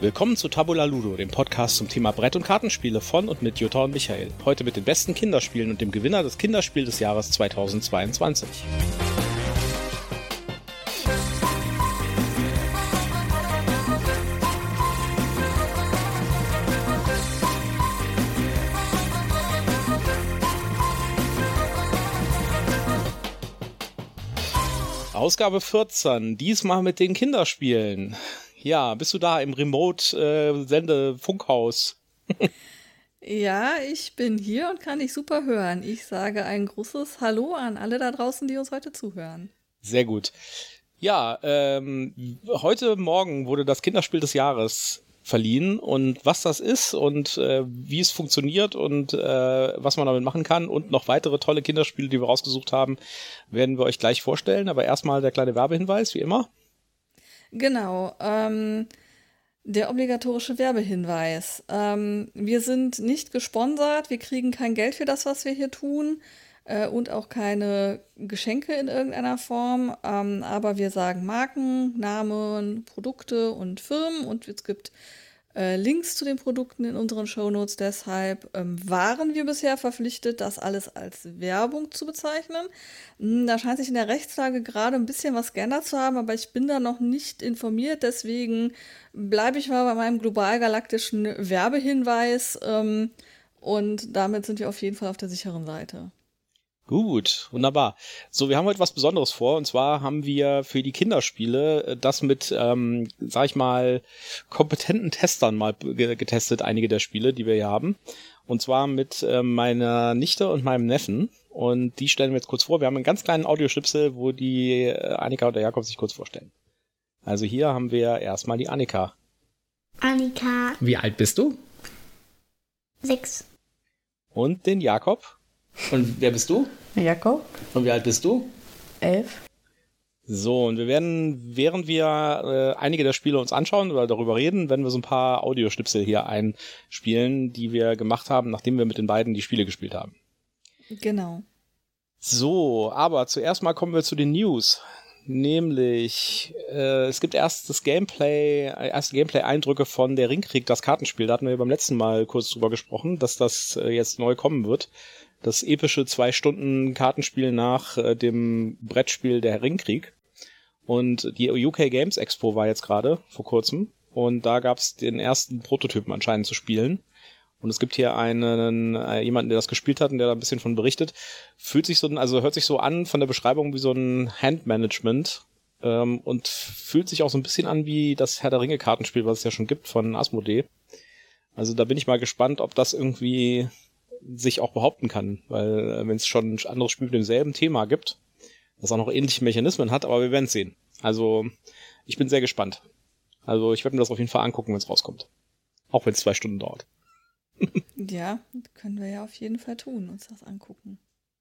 Willkommen zu Tabula Ludo, dem Podcast zum Thema Brett- und Kartenspiele von und mit Jutta und Michael. Heute mit den besten Kinderspielen und dem Gewinner des Kinderspiel des Jahres 2022. Ausgabe 14, diesmal mit den Kinderspielen. Ja, bist du da im Remote-Sende-Funkhaus? ja, ich bin hier und kann dich super hören. Ich sage ein großes Hallo an alle da draußen, die uns heute zuhören. Sehr gut. Ja, ähm, heute Morgen wurde das Kinderspiel des Jahres verliehen und was das ist und äh, wie es funktioniert und äh, was man damit machen kann und noch weitere tolle Kinderspiele, die wir rausgesucht haben, werden wir euch gleich vorstellen. Aber erstmal der kleine Werbehinweis, wie immer. Genau. Ähm, der obligatorische Werbehinweis. Ähm, wir sind nicht gesponsert, wir kriegen kein Geld für das, was wir hier tun äh, und auch keine Geschenke in irgendeiner Form. Ähm, aber wir sagen Marken, Namen, Produkte und Firmen und es gibt äh, Links zu den Produkten in unseren Shownotes. Deshalb ähm, waren wir bisher verpflichtet, das alles als Werbung zu bezeichnen. Hm, da scheint sich in der Rechtslage gerade ein bisschen was geändert zu haben, aber ich bin da noch nicht informiert. Deswegen bleibe ich mal bei meinem global-galaktischen Werbehinweis. Ähm, und damit sind wir auf jeden Fall auf der sicheren Seite. Gut, wunderbar. So, wir haben heute was Besonderes vor und zwar haben wir für die Kinderspiele äh, das mit, ähm, sag ich mal, kompetenten Testern mal getestet, einige der Spiele, die wir hier haben. Und zwar mit äh, meiner Nichte und meinem Neffen. Und die stellen wir jetzt kurz vor. Wir haben einen ganz kleinen Audioschnipsel, wo die äh, Annika und der Jakob sich kurz vorstellen. Also hier haben wir erstmal die Annika. Annika. Wie alt bist du? Sechs. Und den Jakob. Und wer bist du? Jakob. Und wie alt bist du? Elf. So, und wir werden, während wir äh, einige der Spiele uns anschauen oder darüber reden, werden wir so ein paar Audioschnipsel hier einspielen, die wir gemacht haben, nachdem wir mit den beiden die Spiele gespielt haben. Genau. So, aber zuerst mal kommen wir zu den News. Nämlich, äh, es gibt erst das Gameplay, erste Gameplay-Eindrücke von der Ringkrieg, das Kartenspiel. Da hatten wir beim letzten Mal kurz drüber gesprochen, dass das äh, jetzt neu kommen wird das epische zwei Stunden Kartenspiel nach äh, dem Brettspiel Der Ringkrieg. Und die UK Games Expo war jetzt gerade vor kurzem und da gab es den ersten Prototypen anscheinend zu spielen. Und es gibt hier einen äh, jemanden, der das gespielt hat und der da ein bisschen von berichtet. Fühlt sich so, also hört sich so an von der Beschreibung wie so ein Handmanagement ähm, und fühlt sich auch so ein bisschen an wie das Herr der Ringe Kartenspiel, was es ja schon gibt von Asmodee. Also da bin ich mal gespannt, ob das irgendwie sich auch behaupten kann, weil äh, wenn es schon ein anderes Spiel mit demselben Thema gibt, das auch noch ähnliche Mechanismen hat, aber wir werden sehen. Also ich bin sehr gespannt. Also ich werde mir das auf jeden Fall angucken, wenn es rauskommt. Auch wenn es zwei Stunden dauert. ja, können wir ja auf jeden Fall tun, uns das angucken.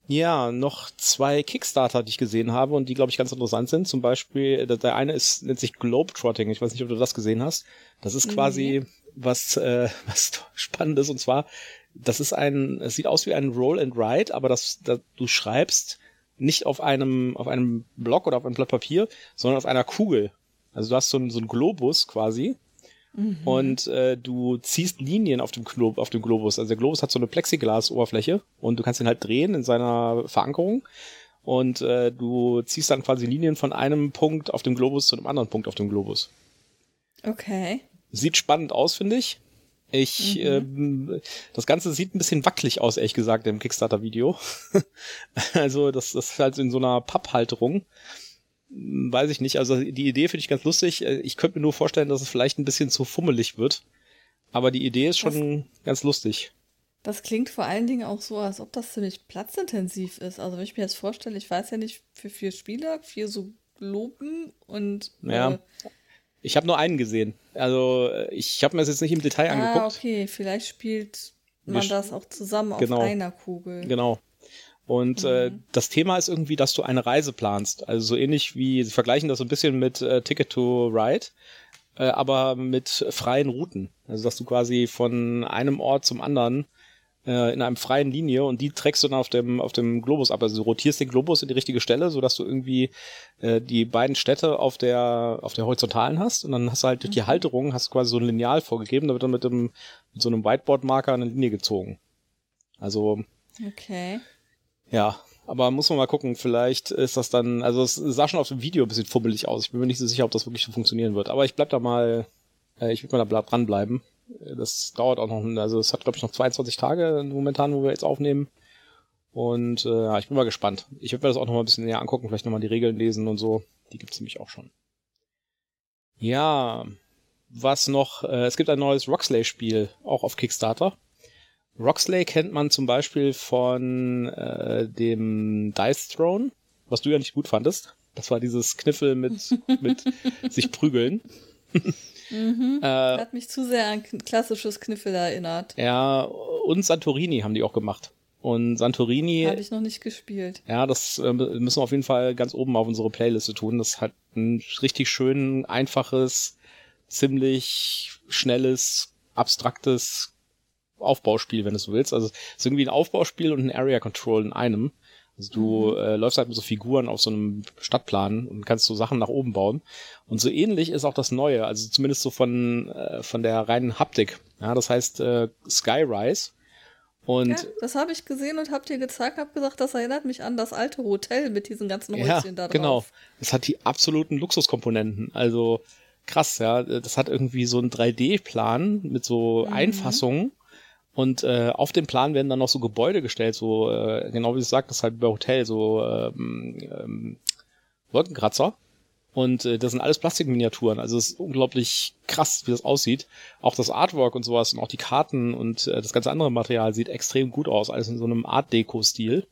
Ja, noch zwei Kickstarter, die ich gesehen habe und die, glaube ich, ganz interessant sind. Zum Beispiel, äh, der eine ist, nennt sich Globetrotting. Ich weiß nicht, ob du das gesehen hast. Das ist quasi nee. was, äh, was Spannendes und zwar das ist ein, es sieht aus wie ein Roll and Write, aber das, das, du schreibst nicht auf einem, auf einem Block oder auf einem Blatt Papier, sondern auf einer Kugel. Also du hast so einen, so einen Globus quasi mhm. und äh, du ziehst Linien auf dem, Glo auf dem Globus. Also der Globus hat so eine Plexiglas-Oberfläche und du kannst ihn halt drehen in seiner Verankerung und äh, du ziehst dann quasi Linien von einem Punkt auf dem Globus zu einem anderen Punkt auf dem Globus. Okay. Sieht spannend aus, finde ich. Ich, mhm. ähm, das Ganze sieht ein bisschen wackelig aus, ehrlich gesagt, im Kickstarter-Video. also, das, das ist halt in so einer Papphalterung. Weiß ich nicht. Also, die Idee finde ich ganz lustig. Äh, ich könnte mir nur vorstellen, dass es vielleicht ein bisschen zu fummelig wird. Aber die Idee ist schon das, ganz lustig. Das klingt vor allen Dingen auch so, als ob das ziemlich platzintensiv ist. Also, wenn ich mir jetzt vorstelle, ich weiß ja nicht, für vier Spieler, vier so Globen und. Ja. Äh, ich habe nur einen gesehen. Also äh, ich habe mir das jetzt nicht im Detail ah, angeguckt. Ah, okay, vielleicht spielt man Wir das auch zusammen genau, auf einer Kugel. Genau. Und äh, mhm. äh, das Thema ist irgendwie, dass du eine Reise planst. Also so ähnlich wie, sie vergleichen das so ein bisschen mit äh, Ticket to Ride, äh, aber mit freien Routen. Also dass du quasi von einem Ort zum anderen äh, in einem freien Linie und die trägst du dann auf dem, auf dem Globus ab. Also du rotierst den Globus in die richtige Stelle, sodass du irgendwie äh, die beiden Städte auf der, auf der horizontalen hast und dann hast du halt durch die Mhm. Halterung hast du quasi so ein Lineal vorgegeben, da wird dann mit, dem, mit so einem Whiteboard-Marker eine Linie gezogen. Also, Okay. ja, aber muss man mal gucken, vielleicht ist das dann, also es sah schon auf dem Video ein bisschen fummelig aus. Ich bin mir nicht so sicher, ob das wirklich so funktionieren wird. Aber ich bleib da mal, äh, ich will mal da dranbleiben. Das dauert auch noch, also es hat glaube ich noch 22 Tage momentan, wo wir jetzt aufnehmen. Und äh, ich bin mal gespannt. Ich werde mir das auch noch mal ein bisschen näher angucken, vielleicht noch mal die Regeln lesen und so. Die gibt's nämlich auch schon. Ja, was noch? Äh, es gibt ein neues Roxley-Spiel, auch auf Kickstarter. Roxley kennt man zum Beispiel von äh, dem Dice Throne, was du ja nicht gut fandest. Das war dieses Kniffel mit, mit sich prügeln. Mhm. Äh, Hat mich zu sehr an klassisches Kniffel erinnert. ja, und Santorini haben die auch gemacht. Und Santorini, Habe ich noch nicht gespielt. ja, das äh, müssen wir auf jeden Fall ganz oben auf unsere Playliste tun. Das hat ein richtig schön einfaches, ziemlich schnelles, abstraktes Aufbauspiel, wenn du so willst. Also es ist irgendwie ein Aufbauspiel und ein Area Control in einem. Also du äh, läufst halt mit so Figuren auf so einem Stadtplan und kannst so Sachen nach oben bauen. Und so ähnlich ist auch das Neue, also zumindest so von, äh, von der reinen Haptik. Ja, das heißt äh, Skyrise. Und Ja, das habe ich gesehen und hab dir gezeigt, hab gesagt, das erinnert mich an das alte Hotel mit diesen ganzen Ja, Häuschen da drauf. genau. Es hat die absoluten Luxuskomponenten. Also krass, ja. Das hat irgendwie so einen 3D-Plan mit so Mhm. Einfassungen. Und äh, auf dem Plan werden dann noch so Gebäude gestellt, so äh, genau wie du sagst, das ist halt bei Hotel, so ähm, ähm, Wolkenkratzer. Und äh, das sind alles Plastikminiaturen. Also es ist unglaublich krass, wie das aussieht. Auch das Artwork und sowas und auch die Karten und äh, das ganze andere Material sieht extrem gut aus. Alles in so einem Art-Deko-Stil.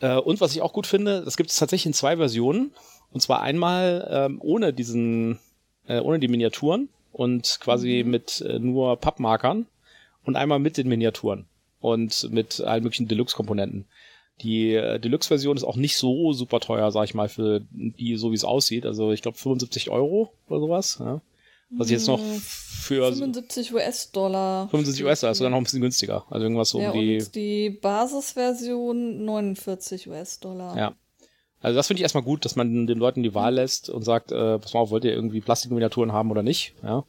Äh, und was ich auch gut finde, das gibt es tatsächlich in zwei Versionen. Und zwar einmal ähm, ohne diesen, äh, ohne die Miniaturen und quasi mit äh, nur Pappmarkern und einmal mit den Miniaturen und mit allen möglichen Deluxe-Komponenten. Die äh, Deluxe-Version ist auch nicht so super teuer, sag ich mal, für die, so wie es aussieht. Also ich glaube 75 Euro oder sowas. Ja. Was ich jetzt noch Hm, für 75 US-Dollar. 75 US-Dollar ist sogar noch ein bisschen günstiger. Also irgendwas so ja, um die und die Basisversion 49 US-Dollar. Ja. Also das finde ich erstmal gut, dass man den Leuten die Wahl lässt und sagt, äh, pass mal auf, wollt ihr irgendwie Plastikminiaturen haben oder nicht? Ja.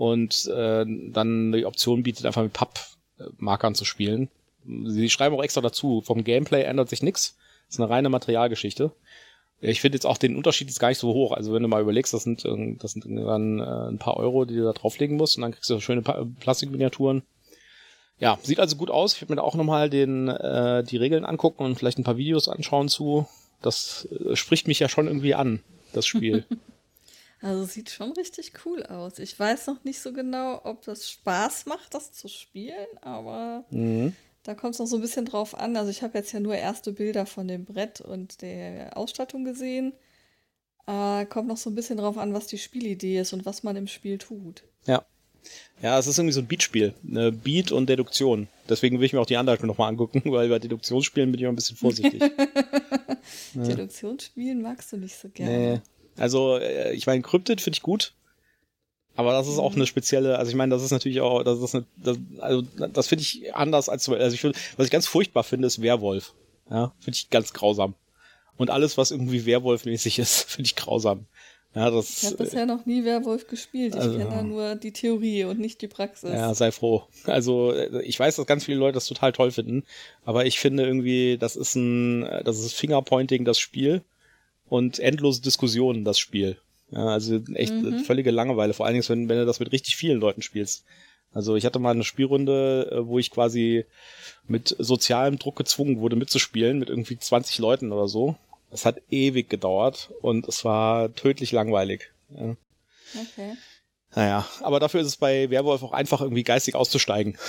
Und äh, dann die Option bietet, einfach mit Pappmarkern zu spielen. Sie schreiben auch extra dazu, vom Gameplay ändert sich nichts. Das ist eine reine Materialgeschichte. Ich finde jetzt auch den Unterschied ist gar nicht so hoch. Also wenn du mal überlegst, das sind, äh, das sind dann äh, ein paar Euro, die du da drauflegen musst und dann kriegst du schöne Plastikminiaturen. Ja, sieht also gut aus. Ich werde mir da auch nochmal den, äh, die Regeln angucken und vielleicht ein paar Videos anschauen zu. Das äh, spricht mich ja schon irgendwie an, das Spiel. Also sieht schon richtig cool aus. Ich weiß noch nicht so genau, ob das Spaß macht, das zu spielen, aber mhm. da kommt es noch so ein bisschen drauf an. Also ich habe jetzt ja nur erste Bilder von dem Brett und der Ausstattung gesehen. Äh, kommt noch so ein bisschen drauf an, was die Spielidee ist und was man im Spiel tut. Ja. Ja, es ist irgendwie so ein Beatspiel. Eine Beat und Deduktion. Deswegen will ich mir auch die Anleitung nochmal angucken, weil bei Deduktionsspielen bin ich immer ein bisschen vorsichtig. Deduktionsspielen magst du nicht so gerne. nee. Also, äh, ich meine, Cryptid finde ich gut. Aber das ist auch eine spezielle, also ich meine, das ist natürlich auch, das ist eine, das, also das finde ich anders als, also ich finde, was ich ganz furchtbar finde, ist Werwolf. Ja, finde ich ganz grausam. Und alles, was irgendwie Werwolf-mäßig ist, finde ich grausam. Ja, das. Ich habe bisher noch nie Werwolf gespielt. Ich Also- kenne da nur die Theorie und nicht die Praxis. Ja, sei froh. Also äh, ich weiß, dass ganz viele Leute das total toll finden, aber ich finde irgendwie, das ist ein, das ist Fingerpointing das Spiel und endlose Diskussionen das Spiel. Ja, also echt Mhm. völlige Langeweile, vor allen Dingen, wenn, wenn du das mit richtig vielen Leuten spielst. Also ich hatte mal eine Spielrunde, äh, wo ich quasi mit sozialem Druck gezwungen wurde mitzuspielen, mit irgendwie 20 Leuten oder so. Das hat ewig gedauert und es war tödlich langweilig. Ja. Okay. Naja, aber dafür ist es bei Werwolf auch einfach irgendwie geistig auszusteigen.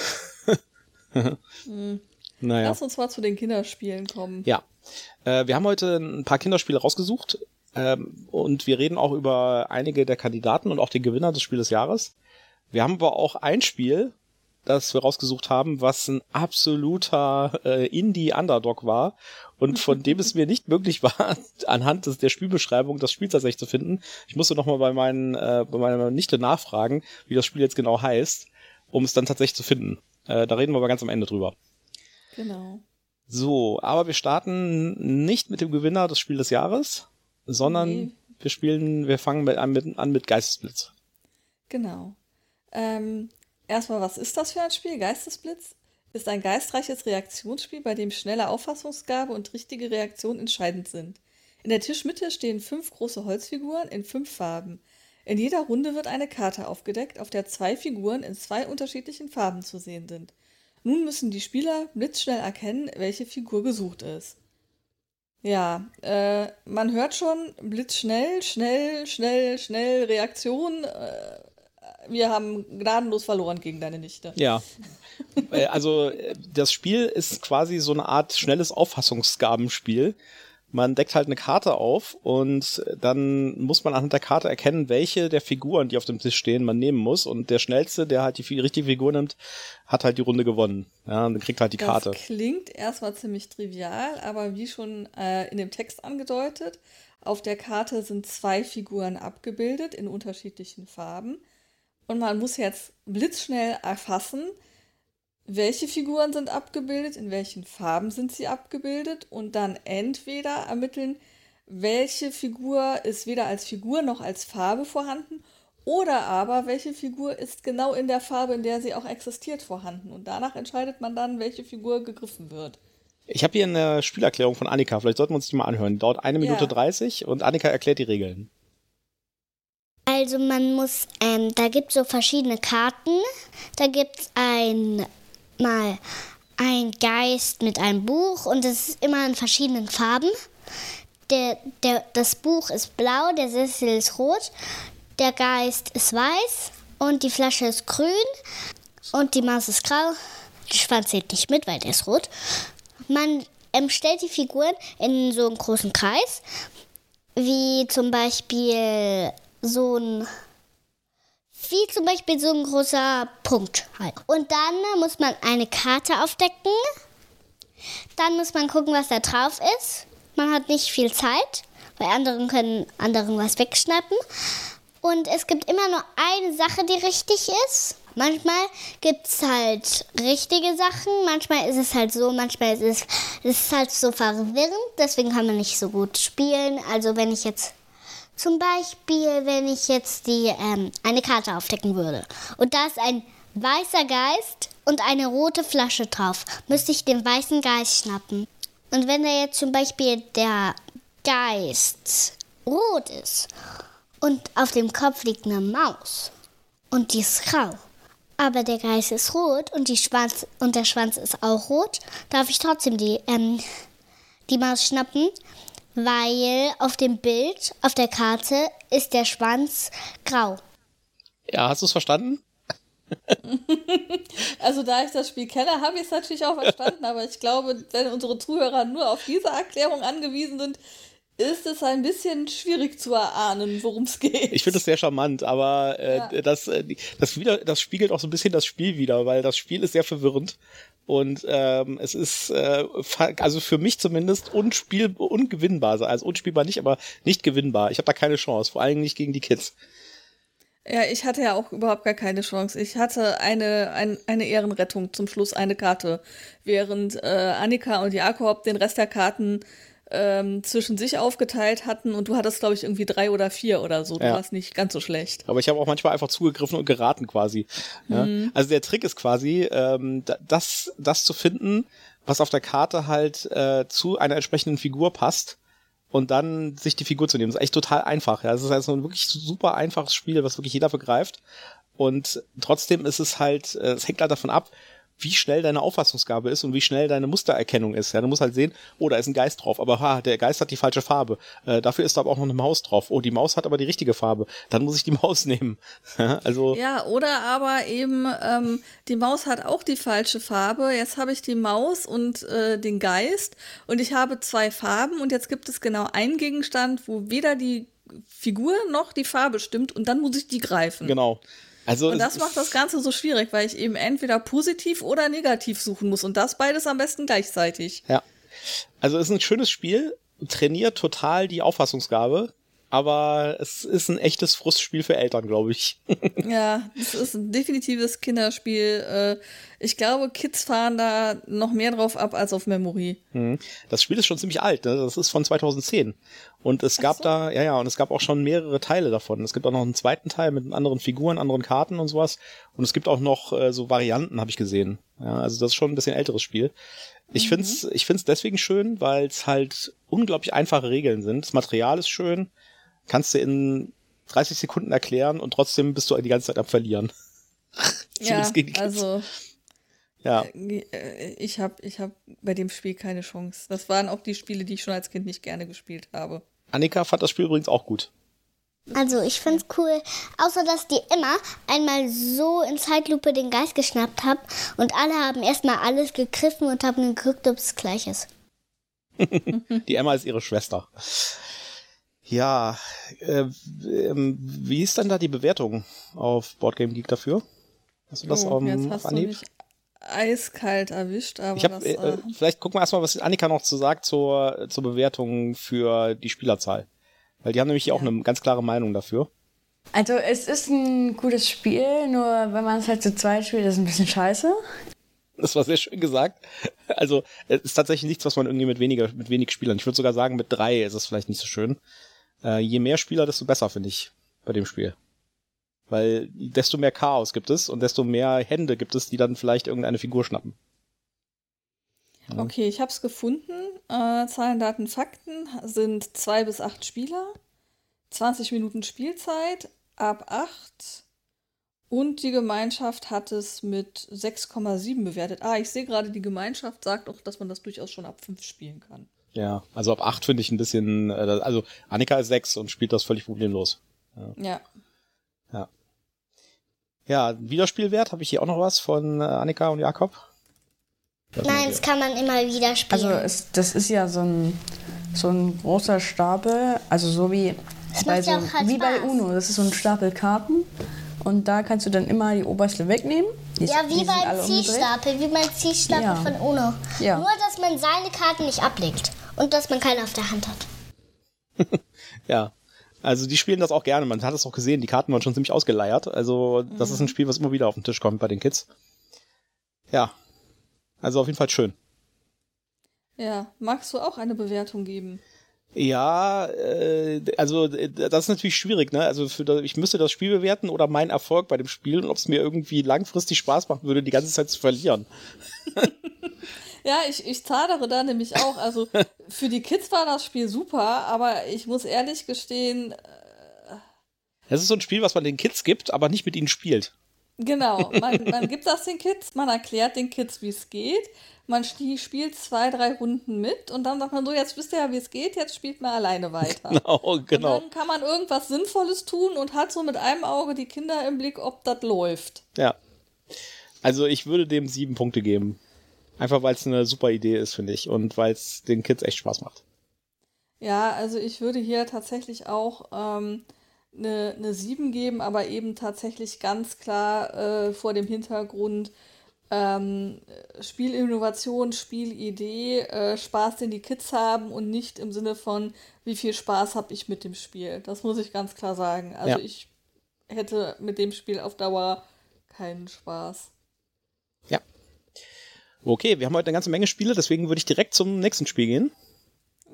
Hm. Naja. Lass uns mal zu den Kinderspielen kommen. Ja. Äh, wir haben heute ein paar Kinderspiele rausgesucht ähm, und wir reden auch über einige der Kandidaten und auch den Gewinner des Spiel des Jahres. Wir haben aber auch ein Spiel, das wir rausgesucht haben, was ein absoluter äh, Indie-Underdog war und von dem es mir nicht möglich war, anhand des, der Spielbeschreibung das Spiel tatsächlich zu finden. Ich musste nochmal bei, meinen, äh, bei meiner Nichte nachfragen, wie das Spiel jetzt genau heißt, um es dann tatsächlich zu finden. Äh, da reden wir aber ganz am Ende drüber. Genau. So, aber wir starten nicht mit dem Gewinner des Spiel des Jahres, sondern Nee. wir spielen, wir fangen mit, an, mit, an mit Geistesblitz. Genau. Ähm, erstmal, was ist das für ein Spiel? Geistesblitz ist ein geistreiches Reaktionsspiel, bei dem schnelle Auffassungsgabe und richtige Reaktion entscheidend sind. In der Tischmitte stehen fünf große Holzfiguren in fünf Farben. In jeder Runde wird eine Karte aufgedeckt, auf der zwei Figuren in zwei unterschiedlichen Farben zu sehen sind. Nun müssen die Spieler blitzschnell erkennen, welche Figur gesucht ist. Ja, äh, man hört schon blitzschnell, schnell, schnell, schnell, Reaktion. Äh, wir haben gnadenlos verloren gegen deine Nichte. Ja. Äh, also äh, das Spiel ist quasi so eine Art schnelles Auffassungsgabenspiel. Man deckt halt eine Karte auf und dann muss man anhand der Karte erkennen, welche der Figuren, die auf dem Tisch stehen, man nehmen muss. Und der schnellste, der halt die richtige Figur nimmt, hat halt die Runde gewonnen. Ja, und dann kriegt halt die Karte. Das klingt erstmal ziemlich trivial, aber wie schon äh, in dem Text angedeutet, auf der Karte sind zwei Figuren abgebildet in unterschiedlichen Farben. Und man muss jetzt blitzschnell erfassen, welche Figuren sind abgebildet, in welchen Farben sind sie abgebildet und dann entweder ermitteln, welche Figur ist weder als Figur noch als Farbe vorhanden oder aber welche Figur ist genau in der Farbe, in der sie auch existiert, vorhanden. Und danach entscheidet man dann, welche Figur gegriffen wird. Ich habe hier eine Spielerklärung von Annika. Vielleicht sollten wir uns die mal anhören. Dauert eine Minute Ja. 30 und Annika erklärt die Regeln. Also man muss, ähm, da gibt es so verschiedene Karten. Da gibt es ein, mal ein Geist mit einem Buch und es ist immer in verschiedenen Farben. Der, der, das Buch ist blau, der Sessel ist rot, der Geist ist weiß und die Flasche ist grün und die Maus ist grau. Der Schwanz zählt nicht mit, weil der ist rot. Man ähm, stellt die Figuren in so einen großen Kreis wie zum Beispiel so ein wie zum Beispiel so ein großer Punkt halt. Und dann muss man eine Karte aufdecken. Dann muss man gucken, was da drauf ist. Man hat nicht viel Zeit, weil anderen können anderen was wegschnappen. Und es gibt immer nur eine Sache, die richtig ist. Manchmal gibt es halt richtige Sachen, manchmal ist es halt so, manchmal ist es, es ist halt so verwirrend, deswegen kann man nicht so gut spielen. Also wenn ich jetzt zum Beispiel, wenn ich jetzt die ähm, eine Karte aufdecken würde und da ist ein weißer Geist und eine rote Flasche drauf, müsste ich den weißen Geist schnappen. Und wenn da jetzt zum Beispiel der Geist rot ist und auf dem Kopf liegt eine Maus und die ist grau, aber der Geist ist rot und, die Schwanz, und der Schwanz ist auch rot, darf ich trotzdem die, ähm, die Maus schnappen, weil auf dem Bild, auf der Karte, ist der Schwanz grau. Ja, hast du es verstanden? Also da ich das Spiel kenne, habe ich es natürlich auch verstanden, aber ich glaube, wenn unsere Zuhörer nur auf diese Erklärung angewiesen sind, ist es ein bisschen schwierig zu erahnen, worum es geht. Ich finde es sehr charmant, aber äh, Ja. das, äh, das, wieder, das spiegelt auch so ein bisschen das Spiel wieder, weil das Spiel ist sehr verwirrend und ähm, es ist äh, also für mich zumindest unspiel ungewinnbar, also unspielbar nicht, aber nicht gewinnbar. Ich habe da keine Chance, vor allem nicht gegen die Kids. Ja, ich hatte ja auch überhaupt gar keine Chance. Ich hatte eine, ein, eine Ehrenrettung, zum Schluss eine Karte, während äh, Annika und Jakob den Rest der Karten ähm, zwischen sich aufgeteilt hatten und du hattest, glaube ich, irgendwie drei oder vier oder so. Du Ja. warst nicht ganz so schlecht. Aber ich habe auch manchmal einfach zugegriffen und geraten quasi. Ja? Also der Trick ist quasi, ähm, da- das, das zu finden, was auf der Karte halt äh, zu einer entsprechenden Figur passt und dann sich die Figur zu nehmen. Das ist echt total einfach. Ja, es ist also ein wirklich super einfaches Spiel, was wirklich jeder begreift. Und trotzdem ist es halt, äh, es hängt halt davon ab, wie schnell deine Auffassungsgabe ist und wie schnell deine Mustererkennung ist. Ja, du musst halt sehen, oh, da ist ein Geist drauf, aber ha, der Geist hat die falsche Farbe. Äh, dafür ist da aber auch noch eine Maus drauf. Oh, die Maus hat aber die richtige Farbe. Dann muss ich die Maus nehmen. also Ja, oder aber eben, ähm, die Maus hat auch die falsche Farbe. Jetzt habe ich die Maus und äh, den Geist und ich habe zwei Farben und jetzt gibt es genau einen Gegenstand, wo weder die Figur noch die Farbe stimmt und dann muss ich die greifen. genau. Also Und das macht das Ganze so schwierig, weil ich eben entweder positiv oder negativ suchen muss und das beides am besten gleichzeitig. Ja. Also es ist ein schönes Spiel, trainiert total die Auffassungsgabe. Aber es ist ein echtes Frustspiel für Eltern, glaube ich. ja, es ist ein definitives Kinderspiel. Äh, ich glaube, Kids fahren da noch mehr drauf ab als auf Memory. Mhm. Das Spiel ist schon ziemlich alt, ne? das ist von 2010. Und es gab so. da, ja, ja, und es gab auch schon mehrere Teile davon. Es gibt auch noch einen zweiten Teil mit anderen Figuren, anderen Karten und sowas. Und es gibt auch noch äh, so Varianten, habe ich gesehen. Ja, also das ist schon ein bisschen älteres Spiel. Ich mhm. find's, ich find's deswegen schön, weil es halt unglaublich einfache Regeln sind. Das Material ist schön kannst du in 30 Sekunden erklären und trotzdem bist du die ganze Zeit am Verlieren. ja, also ja. Äh, ich habe ich hab bei dem Spiel keine Chance. Das waren auch die Spiele, die ich schon als Kind nicht gerne gespielt habe. Annika fand das Spiel übrigens auch gut. Also ich find's cool, außer dass die immer einmal so in Zeitlupe den Geist geschnappt haben und alle haben erstmal alles gegriffen und haben geguckt, ob es gleich ist. die Emma ist ihre Schwester. Ja, äh, ähm, wie ist denn da die Bewertung auf Boardgame Geek dafür? Hast du das oh, um, jetzt hast Anhieb? Du mich eiskalt erwischt, aber ich hab, das, äh, äh, vielleicht gucken wir erstmal, was Annika noch zu sagt zur, zur Bewertung für die Spielerzahl. Weil die haben nämlich ja. auch eine ganz klare Meinung dafür. Also es ist ein gutes Spiel, nur wenn man es halt zu zweit spielt, ist es ein bisschen scheiße. Das war sehr schön gesagt. Also es ist tatsächlich nichts, was man irgendwie mit weniger, mit wenig Spielern. Ich würde sogar sagen, mit drei ist es vielleicht nicht so schön. Äh, je mehr Spieler, desto besser, finde ich, bei dem Spiel. Weil desto mehr Chaos gibt es und desto mehr Hände gibt es, die dann vielleicht irgendeine Figur schnappen. Ja. Okay, ich habe es gefunden. Äh, Zahlen, Daten, Fakten sind zwei bis acht Spieler, 20 Minuten Spielzeit, ab acht und die Gemeinschaft hat es mit 6,7 bewertet. Ah, ich sehe gerade, die Gemeinschaft sagt auch, dass man das durchaus schon ab 5 spielen kann. Ja, also ab acht finde ich ein bisschen, äh, also Annika ist sechs und spielt das völlig problemlos. Ja. Ja. Ja, ja Wiederspielwert, habe ich hier auch noch was von äh, Annika und Jakob? Das Nein, das kann man immer wieder spielen. Also es, das ist ja so ein, so ein großer Stapel, also so wie, bei, so, halt wie bei Uno. Das ist so ein Stapel Karten und da kannst du dann immer die oberste wegnehmen. Die ja, wie beim Ziehstapel, wie beim Ziehstapel ja. von Uno. Ja. Nur, dass man seine Karten nicht ablegt und dass man keine auf der Hand hat. ja. Also die spielen das auch gerne. Man hat es auch gesehen, die Karten waren schon ziemlich ausgeleiert. Also das mhm. ist ein Spiel, was immer wieder auf den Tisch kommt bei den Kids. Ja. Also auf jeden Fall schön. Ja. Magst du auch eine Bewertung geben? Ja, äh, also das ist natürlich schwierig, ne? Also für das, ich müsste das Spiel bewerten oder meinen Erfolg bei dem Spiel und ob es mir irgendwie langfristig Spaß machen würde, die ganze Zeit zu verlieren. ja, ich, ich zadere da nämlich auch. Also für die Kids war das Spiel super, aber ich muss ehrlich gestehen. Äh, es ist so ein Spiel, was man den Kids gibt, aber nicht mit ihnen spielt. Genau, man, man gibt das den Kids, man erklärt den Kids, wie es geht man spielt zwei, drei Runden mit und dann sagt man so, jetzt wisst ihr ja, wie es geht, jetzt spielt man alleine weiter. Genau, genau. Und dann kann man irgendwas Sinnvolles tun und hat so mit einem Auge die Kinder im Blick, ob das läuft. Ja. Also ich würde dem sieben Punkte geben. Einfach weil es eine super Idee ist, finde ich. Und weil es den Kids echt Spaß macht. Ja, also ich würde hier tatsächlich auch ähm, eine, eine 7 geben, aber eben tatsächlich ganz klar äh, vor dem Hintergrund, ähm, Spielinnovation, Spielidee, äh, Spaß, den die Kids haben und nicht im Sinne von, wie viel Spaß habe ich mit dem Spiel. Das muss ich ganz klar sagen. Also ja. ich hätte mit dem Spiel auf Dauer keinen Spaß. Okay, wir haben heute eine ganze Menge Spiele, deswegen würde ich direkt zum nächsten Spiel gehen.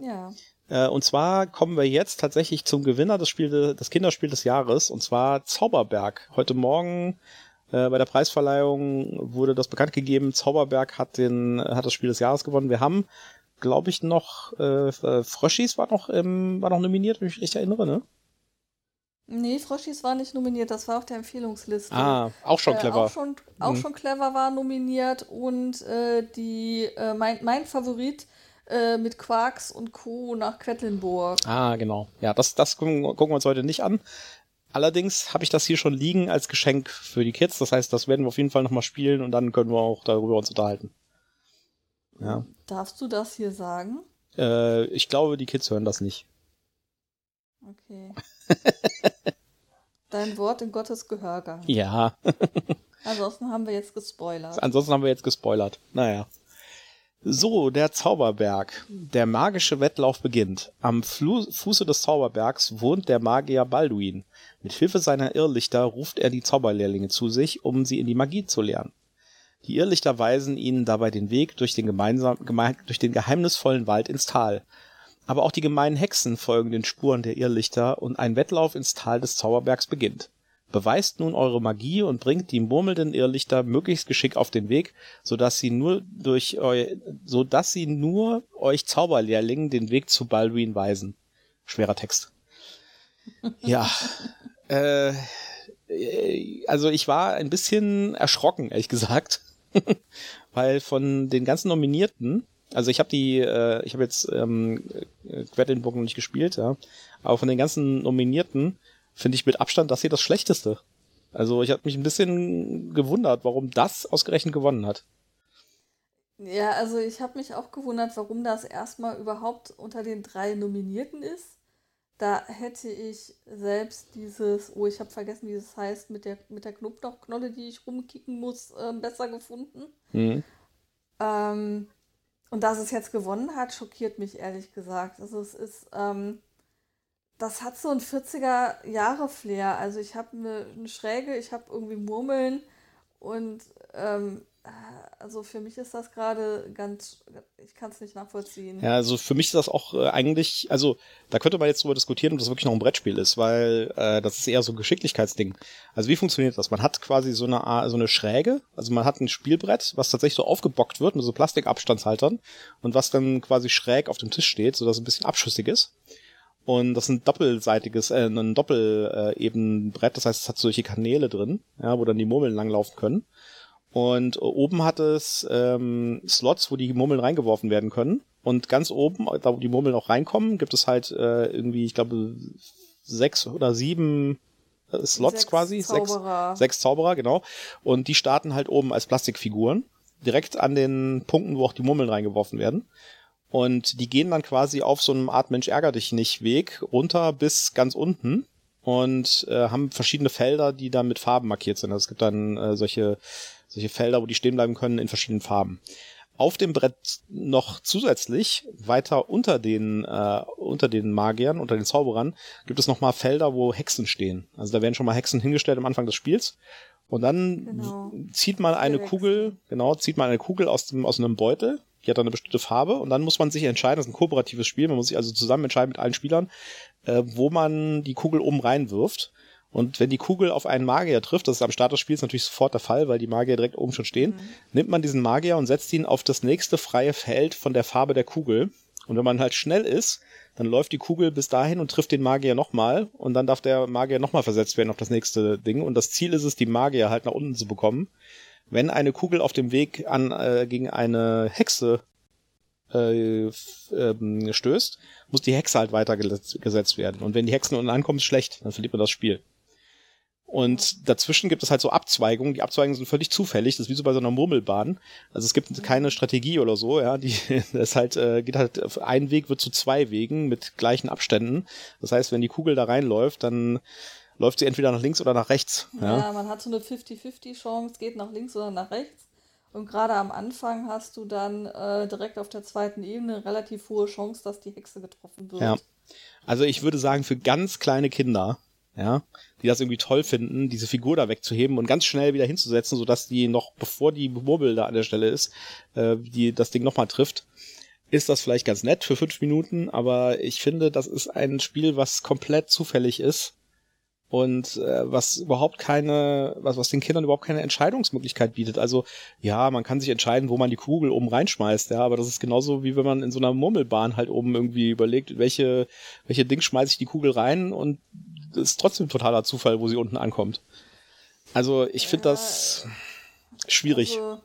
Ja. Äh, und zwar kommen wir jetzt tatsächlich zum Gewinner des, Spiel, des Kinderspiels des Jahres, und zwar Zauberberg. Heute Morgen äh, bei der Preisverleihung wurde das bekannt gegeben. Zauberberg hat den, hat das Spiel des Jahres gewonnen. Wir haben, glaube ich, noch äh, Fröschis war noch im, war noch nominiert, wenn ich mich richtig erinnere, ne? Nee, Froschis war nicht nominiert, das war auf der Empfehlungsliste. Ah, auch schon äh, clever. Auch schon, auch mhm. schon clever war nominiert und äh, die, äh, mein, mein Favorit äh, mit Quarks und Co. nach Quedlinburg. Ah, genau. Ja, das, das gucken, gucken wir uns heute nicht an. Allerdings habe ich das hier schon liegen als Geschenk für die Kids. Das heißt, das werden wir auf jeden Fall nochmal spielen und dann können wir auch darüber uns unterhalten. Ja. Darfst du das hier sagen? Äh, ich glaube, die Kids hören das nicht. Okay. Dein Wort in Gottes Gehörgang. Ja. Ansonsten haben wir jetzt gespoilert. Ansonsten haben wir jetzt gespoilert. Naja. So, der Zauberberg. Der magische Wettlauf beginnt. Am Flu Fuße des Zauberbergs wohnt der Magier Balduin. Mit Hilfe seiner Irrlichter ruft er die Zauberlehrlinge zu sich, um sie in die Magie zu lernen. Die Irrlichter weisen ihnen dabei den Weg durch den, gemeinsam, geme durch den geheimnisvollen Wald ins Tal. Aber auch die gemeinen Hexen folgen den Spuren der Irrlichter und ein Wettlauf ins Tal des Zauberbergs beginnt. Beweist nun eure Magie und bringt die murmelnden Irrlichter möglichst geschickt auf den Weg, so dass sie nur durch eu so dass sie nur euch Zauberlehrlingen den Weg zu Balduin weisen. Schwerer Text. Ja. Äh, also ich war ein bisschen erschrocken, ehrlich gesagt. Weil von den ganzen Nominierten, also ich habe die, äh, ich habe jetzt ähm, Quedlinburg noch nicht gespielt, ja, aber von den ganzen Nominierten finde ich mit Abstand das hier das Schlechteste. Also ich habe mich ein bisschen gewundert, warum das ausgerechnet gewonnen hat. Ja, also ich habe mich auch gewundert, warum das erstmal überhaupt unter den drei Nominierten ist. Da hätte ich selbst dieses, oh, ich habe vergessen, wie es heißt, mit der, mit der Knoblauchknolle, die ich rumkicken muss, äh, besser gefunden. Mhm. Ähm, und dass es jetzt gewonnen hat, schockiert mich ehrlich gesagt. Also es ist, ähm, das hat so ein 40er-Jahre-Flair. Also ich habe eine, eine, Schräge, ich habe irgendwie Murmeln und ähm, also für mich ist das gerade ganz, ich kann es nicht nachvollziehen. Ja, also für mich ist das auch äh, eigentlich, also da könnte man jetzt drüber diskutieren, ob das wirklich noch ein Brettspiel ist, weil äh, das ist eher so ein Geschicklichkeitsding. Also wie funktioniert das? Man hat quasi so eine, so eine Schräge, also man hat ein Spielbrett, was tatsächlich so aufgebockt wird mit so Plastikabstandshaltern und was dann quasi schräg auf dem Tisch steht, sodass es ein bisschen abschüssig ist. Und das ist ein doppelseitiges, äh, ein Doppel-Eben-Brett, das heißt, es hat solche Kanäle drin, ja, wo dann die Murmeln langlaufen können. Und oben hat es ähm, Slots, wo die Murmeln reingeworfen werden können. Und ganz oben, da wo die Murmeln auch reinkommen, gibt es halt äh, irgendwie, ich glaube, sechs oder sieben äh, Slots sechs quasi. Zauberer. Sechs, sechs Zauberer, genau. Und die starten halt oben als Plastikfiguren. Direkt an den Punkten, wo auch die Murmeln reingeworfen werden. Und die gehen dann quasi auf so einem Art Mensch ärger dich nicht Weg runter bis ganz unten und äh, haben verschiedene Felder, die dann mit Farben markiert sind. Also es gibt dann äh, solche, solche Felder, wo die stehen bleiben können in verschiedenen Farben. Auf dem Brett noch zusätzlich weiter unter den äh, unter den Magiern, unter den Zauberern gibt es nochmal Felder, wo Hexen stehen. Also da werden schon mal Hexen hingestellt am Anfang des Spiels. Und dann genau. zieht man eine Kugel, genau, zieht man eine Kugel aus dem aus einem Beutel die hat dann eine bestimmte Farbe und dann muss man sich entscheiden, das ist ein kooperatives Spiel, man muss sich also zusammen entscheiden mit allen Spielern, äh, wo man die Kugel oben reinwirft. Und wenn die Kugel auf einen Magier trifft, das ist am Start des Spiels natürlich sofort der Fall, weil die Magier direkt oben schon stehen, mhm. nimmt man diesen Magier und setzt ihn auf das nächste freie Feld von der Farbe der Kugel. Und wenn man halt schnell ist, dann läuft die Kugel bis dahin und trifft den Magier nochmal und dann darf der Magier nochmal versetzt werden auf das nächste Ding. Und das Ziel ist es, die Magier halt nach unten zu bekommen wenn eine Kugel auf dem Weg an äh, gegen eine Hexe äh, ähm, stößt, muss die Hexe halt weitergesetzt werden. Und wenn die Hexen unten ankommen, ist schlecht, dann verliert man das Spiel. Und dazwischen gibt es halt so Abzweigungen. Die Abzweigungen sind völlig zufällig. Das ist wie so bei so einer Murmelbahn. Also es gibt keine Strategie oder so. Ja, die das halt äh, geht halt ein Weg wird zu zwei Wegen mit gleichen Abständen. Das heißt, wenn die Kugel da reinläuft, dann läuft sie entweder nach links oder nach rechts. Ja, ja man hat so eine 50-50 Chance, geht nach links oder nach rechts. Und gerade am Anfang hast du dann äh, direkt auf der zweiten Ebene relativ hohe Chance, dass die Hexe getroffen wird. Ja. Also ich würde sagen, für ganz kleine Kinder, ja, die das irgendwie toll finden, diese Figur da wegzuheben und ganz schnell wieder hinzusetzen, sodass die noch, bevor die Murmel da an der Stelle ist, äh, die das Ding nochmal trifft, ist das vielleicht ganz nett für fünf Minuten, aber ich finde, das ist ein Spiel, was komplett zufällig ist und äh, was überhaupt keine, was, was den Kindern überhaupt keine Entscheidungsmöglichkeit bietet. Also ja, man kann sich entscheiden, wo man die Kugel oben reinschmeißt, ja, aber das ist genauso wie wenn man in so einer Murmelbahn halt oben irgendwie überlegt, welche, welche Ding schmeiße ich die Kugel rein und das ist trotzdem totaler Zufall, wo sie unten ankommt. Also ich finde das schwierig. Also,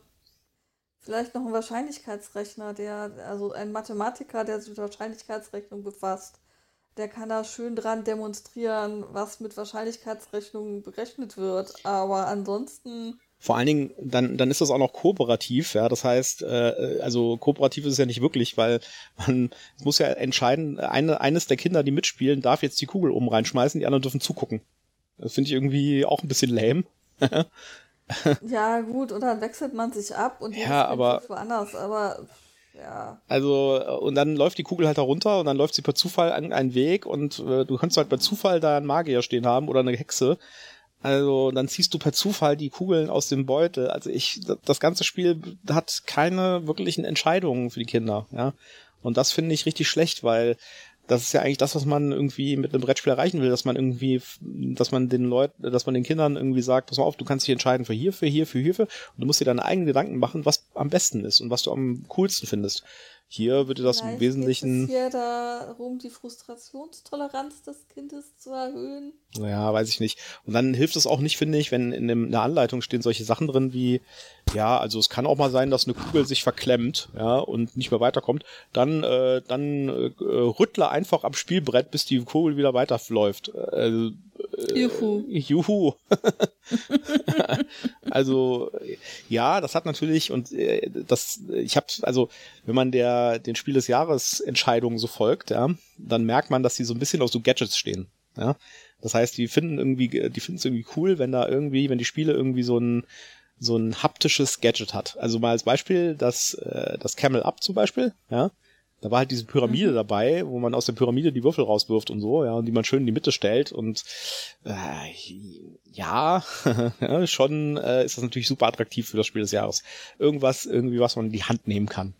vielleicht noch ein Wahrscheinlichkeitsrechner, der, also ein Mathematiker, der sich mit Wahrscheinlichkeitsrechnung befasst der kann da schön dran demonstrieren, was mit Wahrscheinlichkeitsrechnungen berechnet wird. Aber ansonsten. Vor allen Dingen, dann, dann ist das auch noch kooperativ, ja. Das heißt, äh, also kooperativ ist es ja nicht wirklich, weil man muss ja entscheiden, eine, eines der Kinder, die mitspielen, darf jetzt die Kugel oben reinschmeißen, die anderen dürfen zugucken. Das finde ich irgendwie auch ein bisschen lame. ja, gut, und dann wechselt man sich ab und ja, aber, woanders, aber ja. Also, äh, und dann läuft die Kugel halt da runter und dann läuft sie per Zufall an einen Weg und äh, du kannst halt per Zufall da einen Magier stehen haben oder eine Hexe. Also, dann ziehst du per Zufall die Kugeln aus dem Beutel. Also ich, das ganze Spiel hat keine wirklichen Entscheidungen für die Kinder, ja. Und das finde ich richtig schlecht, weil das ist ja eigentlich das, was man irgendwie mit einem Brettspiel erreichen will, dass man irgendwie, dass man den Leuten, dass man den Kindern irgendwie sagt, pass mal auf, du kannst dich entscheiden für hier, für hier, für hier, für, und du musst dir deine eigenen Gedanken machen, was am besten ist und was du am coolsten findest. Hier würde das Vielleicht im Wesentlichen. Geht es hier darum, die Frustrationstoleranz des Kindes zu erhöhen? Naja, weiß ich nicht. Und dann hilft es auch nicht, finde ich, wenn in einer Anleitung stehen solche Sachen drin wie, ja, also es kann auch mal sein, dass eine Kugel sich verklemmt, ja, und nicht mehr weiterkommt. Dann, äh, dann äh, rüttle einfach am Spielbrett, bis die Kugel wieder weiterläuft. Äh, Juhu. Juhu. also ja, das hat natürlich und äh, das ich habe also wenn man der den Spiel des Jahres Entscheidungen so folgt, ja, dann merkt man, dass die so ein bisschen auf so Gadgets stehen, ja. Das heißt, die finden irgendwie die finden es irgendwie cool, wenn da irgendwie, wenn die Spiele irgendwie so ein so ein haptisches Gadget hat. Also mal als Beispiel das äh, das Camel Up zum Beispiel, ja da war halt diese Pyramide mhm. dabei, wo man aus der Pyramide die Würfel rauswirft und so, ja, und die man schön in die Mitte stellt und äh, ja, schon äh, ist das natürlich super attraktiv für das Spiel des Jahres. Irgendwas, irgendwie, was man in die Hand nehmen kann.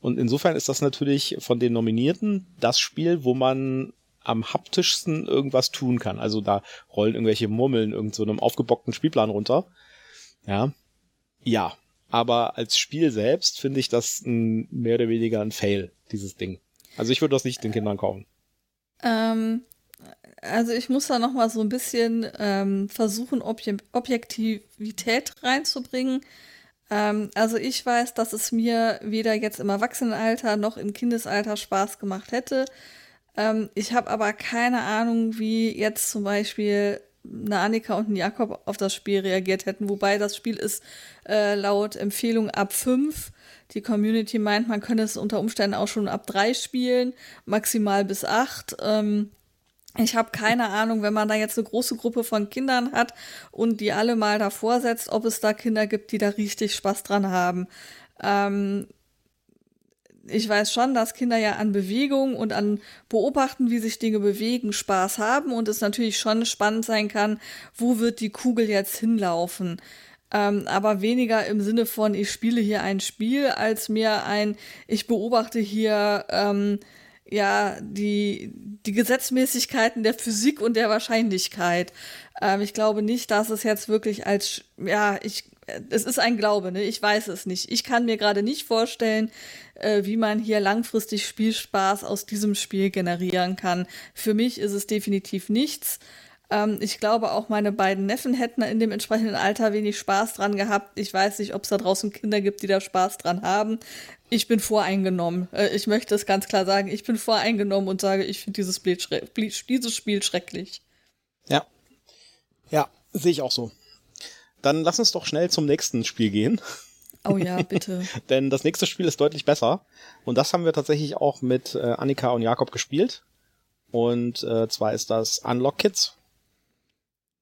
Und insofern ist das natürlich von den Nominierten das Spiel, wo man am haptischsten irgendwas tun kann. Also da rollen irgendwelche Murmeln irgend so einem aufgebockten Spielplan runter. Ja. Ja. Aber als Spiel selbst finde ich das ein, mehr oder weniger ein Fail dieses Ding. Also ich würde das nicht den Kindern kaufen. Ähm, also ich muss da noch mal so ein bisschen ähm, versuchen, Obje Objektivität reinzubringen. Ähm, also ich weiß, dass es mir weder jetzt im Erwachsenenalter noch im Kindesalter Spaß gemacht hätte. Ähm, ich habe aber keine Ahnung, wie jetzt zum Beispiel eine Annika und ein Jakob auf das Spiel reagiert hätten. Wobei das Spiel ist äh, laut Empfehlung ab 5. Die Community meint, man könne es unter Umständen auch schon ab 3 spielen, maximal bis 8. Ähm, ich habe keine Ahnung, wenn man da jetzt eine große Gruppe von Kindern hat und die alle mal davor setzt, ob es da Kinder gibt, die da richtig Spaß dran haben. Ähm, ich weiß schon, dass Kinder ja an Bewegung und an Beobachten, wie sich Dinge bewegen, Spaß haben und es natürlich schon spannend sein kann, wo wird die Kugel jetzt hinlaufen. Ähm, aber weniger im Sinne von, ich spiele hier ein Spiel, als mehr ein, ich beobachte hier ähm, ja die, die Gesetzmäßigkeiten der Physik und der Wahrscheinlichkeit. Ähm, ich glaube nicht, dass es jetzt wirklich als, ja, ich es ist ein Glaube, ne? Ich weiß es nicht. Ich kann mir gerade nicht vorstellen, äh, wie man hier langfristig Spielspaß aus diesem Spiel generieren kann. Für mich ist es definitiv nichts. Ähm, ich glaube, auch meine beiden Neffen hätten in dem entsprechenden Alter wenig Spaß dran gehabt. Ich weiß nicht, ob es da draußen Kinder gibt, die da Spaß dran haben. Ich bin voreingenommen. Äh, ich möchte es ganz klar sagen. Ich bin voreingenommen und sage, ich finde dieses, dieses Spiel schrecklich. Ja. Ja, sehe ich auch so. Dann lass uns doch schnell zum nächsten Spiel gehen. Oh ja, bitte. Denn das nächste Spiel ist deutlich besser. Und das haben wir tatsächlich auch mit äh, Annika und Jakob gespielt. Und äh, zwar ist das Unlock Kids.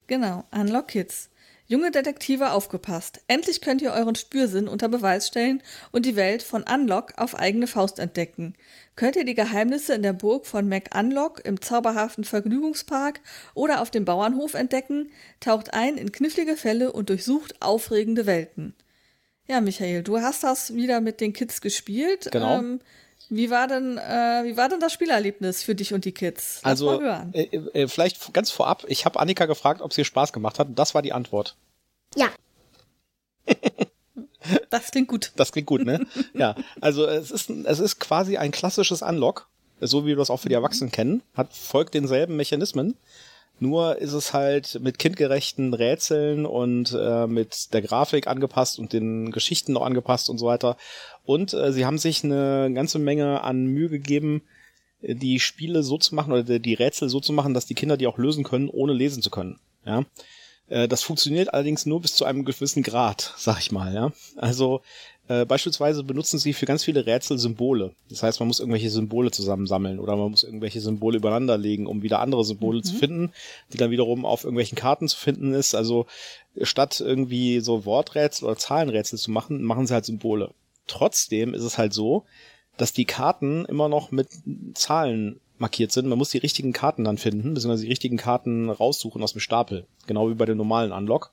Genau, Unlock Kids. Junge Detektive aufgepasst. Endlich könnt ihr euren Spürsinn unter Beweis stellen und die Welt von Unlock auf eigene Faust entdecken. Könnt ihr die Geheimnisse in der Burg von Mac Unlock im zauberhaften Vergnügungspark oder auf dem Bauernhof entdecken, taucht ein in knifflige Fälle und durchsucht aufregende Welten. Ja, Michael, du hast das wieder mit den Kids gespielt. Genau. Ähm, wie war denn, äh, wie war denn das Spielerlebnis für dich und die Kids? Lass also, äh, äh, vielleicht ganz vorab, ich habe Annika gefragt, ob es ihr Spaß gemacht hat, und das war die Antwort. Ja. das klingt gut. Das klingt gut, ne? ja. Also es ist, es ist quasi ein klassisches Unlock, so wie wir das auch für die Erwachsenen kennen, hat folgt denselben Mechanismen. Nur ist es halt mit kindgerechten Rätseln und äh, mit der Grafik angepasst und den Geschichten noch angepasst und so weiter. Und äh, sie haben sich eine ganze Menge an Mühe gegeben, die Spiele so zu machen oder die Rätsel so zu machen, dass die Kinder die auch lösen können, ohne lesen zu können. Ja. Äh, das funktioniert allerdings nur bis zu einem gewissen Grad, sag ich mal, ja. Also äh, beispielsweise benutzen sie für ganz viele Rätsel Symbole. Das heißt, man muss irgendwelche Symbole zusammensammeln oder man muss irgendwelche Symbole übereinander legen, um wieder andere Symbole mhm. zu finden, die dann wiederum auf irgendwelchen Karten zu finden ist. Also statt irgendwie so Worträtsel oder Zahlenrätsel zu machen, machen sie halt Symbole. Trotzdem ist es halt so, dass die Karten immer noch mit Zahlen markiert sind. Man muss die richtigen Karten dann finden, beziehungsweise die richtigen Karten raussuchen aus dem Stapel. Genau wie bei dem normalen Unlock.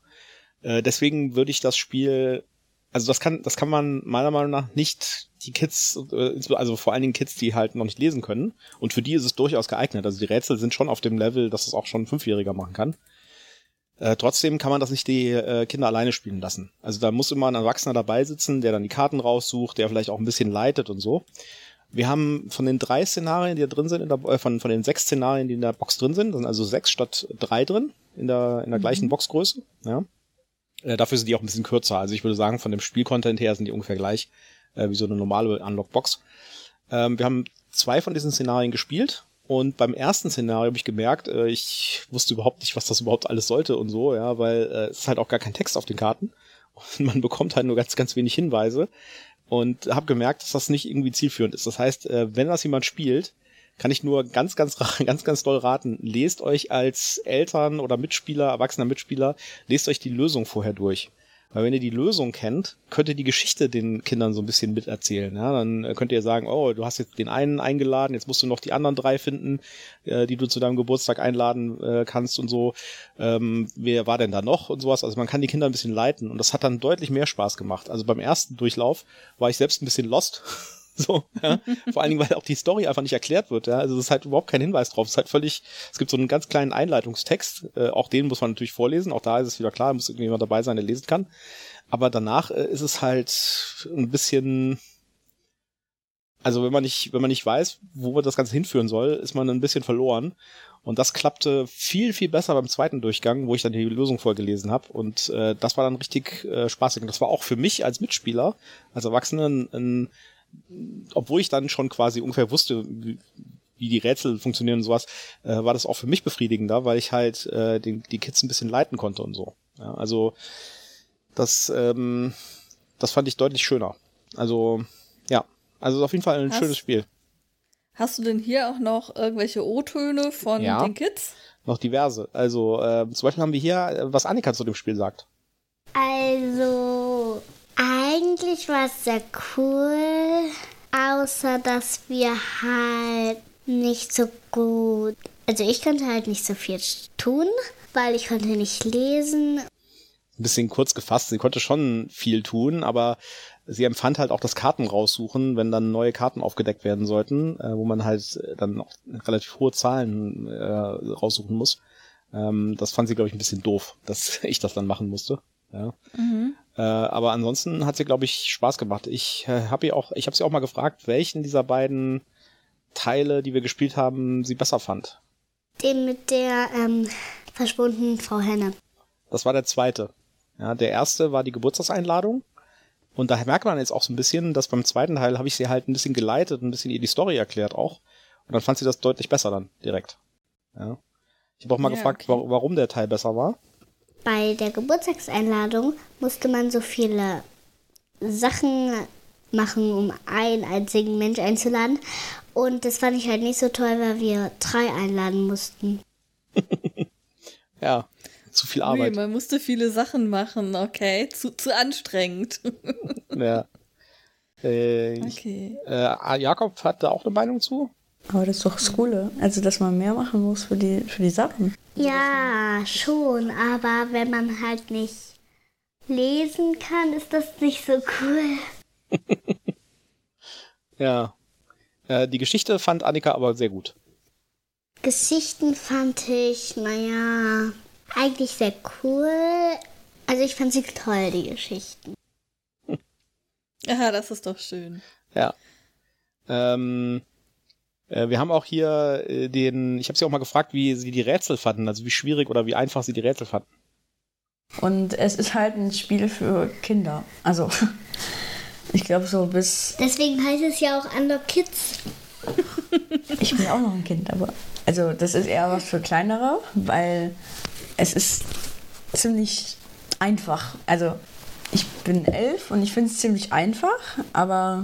Äh, deswegen würde ich das Spiel, also das kann, das kann man meiner Meinung nach nicht die Kids, äh, also vor allen Dingen Kids, die halt noch nicht lesen können. Und für die ist es durchaus geeignet. Also die Rätsel sind schon auf dem Level, dass es auch schon ein Fünfjähriger machen kann. Äh, trotzdem kann man das nicht die äh, Kinder alleine spielen lassen. Also da muss immer ein Erwachsener dabei sitzen, der dann die Karten raussucht, der vielleicht auch ein bisschen leitet und so. Wir haben von den drei Szenarien, die da drin sind, in der, äh, von, von den sechs Szenarien, die in der Box drin sind, sind also sechs statt drei drin, in der, in der mhm. gleichen Boxgröße. Ja. Äh, dafür sind die auch ein bisschen kürzer. Also ich würde sagen, von dem Spielcontent her sind die ungefähr gleich äh, wie so eine normale Unlock-Box. Ähm, wir haben zwei von diesen Szenarien gespielt und beim ersten Szenario habe ich gemerkt, äh, ich wusste überhaupt nicht, was das überhaupt alles sollte und so, ja, weil äh, es ist halt auch gar kein Text auf den Karten und man bekommt halt nur ganz, ganz wenig Hinweise und habe gemerkt, dass das nicht irgendwie zielführend ist. Das heißt, äh, wenn das jemand spielt, kann ich nur ganz, ganz, ganz, ganz doll raten. Lest euch als Eltern oder Mitspieler, erwachsener Mitspieler, lest euch die Lösung vorher durch. Weil wenn ihr die Lösung kennt, könnt ihr die Geschichte den Kindern so ein bisschen miterzählen. Ja? Dann könnt ihr sagen, oh, du hast jetzt den einen eingeladen, jetzt musst du noch die anderen drei finden, äh, die du zu deinem Geburtstag einladen äh, kannst und so. Ähm, wer war denn da noch und sowas? Also man kann die Kinder ein bisschen leiten und das hat dann deutlich mehr Spaß gemacht. Also beim ersten Durchlauf war ich selbst ein bisschen lost So, ja. Vor allen Dingen, weil auch die Story einfach nicht erklärt wird, ja. Also es ist halt überhaupt kein Hinweis drauf. Es ist halt völlig, es gibt so einen ganz kleinen Einleitungstext, äh, auch den muss man natürlich vorlesen, auch da ist es wieder klar, muss irgendjemand dabei sein, der lesen kann. Aber danach äh, ist es halt ein bisschen, also wenn man nicht, wenn man nicht weiß, wo das Ganze hinführen soll, ist man ein bisschen verloren. Und das klappte viel, viel besser beim zweiten Durchgang, wo ich dann die Lösung vorgelesen habe. Und äh, das war dann richtig äh, spaßig. Und das war auch für mich als Mitspieler, als Erwachsener, ein, obwohl ich dann schon quasi ungefähr wusste, wie, wie die Rätsel funktionieren und sowas, äh, war das auch für mich befriedigender, weil ich halt äh, den, die Kids ein bisschen leiten konnte und so. Ja, also das, ähm, das fand ich deutlich schöner. Also ja, also auf jeden Fall ein hast, schönes Spiel. Hast du denn hier auch noch irgendwelche O-Töne von ja, den Kids? Noch diverse. Also äh, zum Beispiel haben wir hier, äh, was Annika zu dem Spiel sagt. Also eigentlich war es sehr cool, außer dass wir halt nicht so gut. Also ich konnte halt nicht so viel tun, weil ich konnte nicht lesen. Ein bisschen kurz gefasst, sie konnte schon viel tun, aber sie empfand halt auch das Karten raussuchen, wenn dann neue Karten aufgedeckt werden sollten, äh, wo man halt dann auch relativ hohe Zahlen äh, raussuchen muss. Ähm, das fand sie, glaube ich, ein bisschen doof, dass ich das dann machen musste. Ja. Mhm. Äh, aber ansonsten hat sie, glaube ich, Spaß gemacht. Ich äh, habe ihr auch, ich habe sie auch mal gefragt, welchen dieser beiden Teile, die wir gespielt haben, sie besser fand. Den mit der ähm, verschwundenen Frau Henne. Das war der zweite. Ja, der erste war die Geburtstagseinladung. Und da merkt man jetzt auch so ein bisschen, dass beim zweiten Teil habe ich sie halt ein bisschen geleitet, ein bisschen ihr die Story erklärt auch. Und dann fand sie das deutlich besser dann direkt. Ja. Ich habe auch mal ja, gefragt, okay. warum der Teil besser war bei der Geburtstagseinladung musste man so viele Sachen machen, um einen einzigen Mensch einzuladen. Und das fand ich halt nicht so toll, weil wir drei einladen mussten. ja, zu viel Arbeit. Ui, man musste viele Sachen machen, okay. Zu, zu anstrengend. ja. Äh, okay. Äh, Jakob hat da auch eine Meinung zu? Aber das ist doch Schule. Also, dass man mehr machen muss für die, für die Sachen. Ja, schon. Aber wenn man halt nicht lesen kann, ist das nicht so cool. ja. Äh, die Geschichte fand Annika aber sehr gut. Geschichten fand ich, naja, eigentlich sehr cool. Also ich fand sie toll, die Geschichten. Ja, das ist doch schön. Ja. Ähm, äh, wir haben auch hier äh, den, ich habe sie auch mal gefragt, wie sie die Rätsel fanden, also wie schwierig oder wie einfach sie die Rätsel fanden. Und es ist halt ein Spiel für Kinder. Also, ich glaube so bis. Deswegen heißt es ja auch Unlock Kids. ich bin auch noch ein Kind, aber. Also, das ist eher was für kleinere, weil es ist ziemlich einfach. Also, ich bin elf und ich finde es ziemlich einfach, aber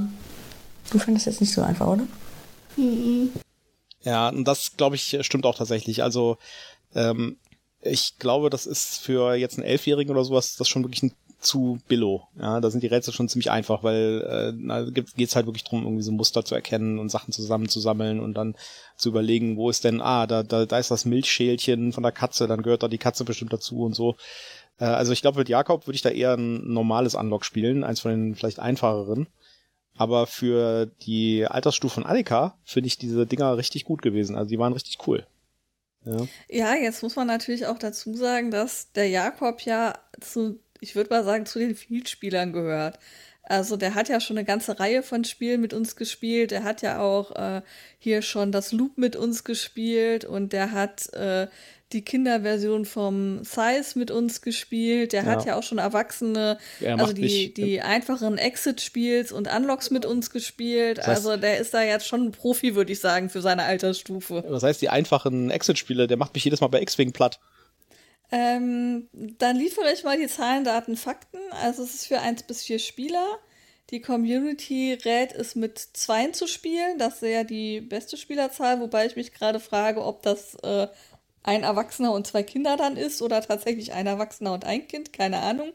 du findest es jetzt nicht so einfach, oder? Mhm. Ja, und das glaube ich stimmt auch tatsächlich. Also ähm, ich glaube, das ist für jetzt einen Elfjährigen oder sowas, das schon wirklich ein zu billo. Ja, da sind die Rätsel schon ziemlich einfach, weil äh, geht es halt wirklich drum, irgendwie so Muster zu erkennen und Sachen zusammenzusammeln und dann zu überlegen, wo ist denn, ah, da, da, da ist das Milchschälchen von der Katze, dann gehört da die Katze bestimmt dazu und so. Äh, also ich glaube, mit Jakob würde ich da eher ein normales Unlock spielen, eins von den vielleicht einfacheren. Aber für die Altersstufe von Annika finde ich diese Dinger richtig gut gewesen. Also die waren richtig cool. Ja. ja, jetzt muss man natürlich auch dazu sagen, dass der Jakob ja zu ich würde mal sagen, zu den Vielspielern gehört. Also der hat ja schon eine ganze Reihe von Spielen mit uns gespielt. Der hat ja auch äh, hier schon das Loop mit uns gespielt und der hat äh, die Kinderversion vom Size mit uns gespielt. Der ja. hat ja auch schon Erwachsene, also die, nicht, die einfachen Exit-Spiels und Unlocks mit uns gespielt. Das heißt, also der ist da jetzt schon ein Profi, würde ich sagen, für seine Altersstufe. Das heißt, die einfachen Exit-Spiele, der macht mich jedes Mal bei X-Wing platt. Ähm, dann liefere ich mal die Zahlen, Daten, Fakten. Also es ist für 1 bis 4 Spieler. Die Community rät es mit 2 zu spielen. Das ist ja die beste Spielerzahl, wobei ich mich gerade frage, ob das äh, ein Erwachsener und zwei Kinder dann ist oder tatsächlich ein Erwachsener und ein Kind, keine Ahnung.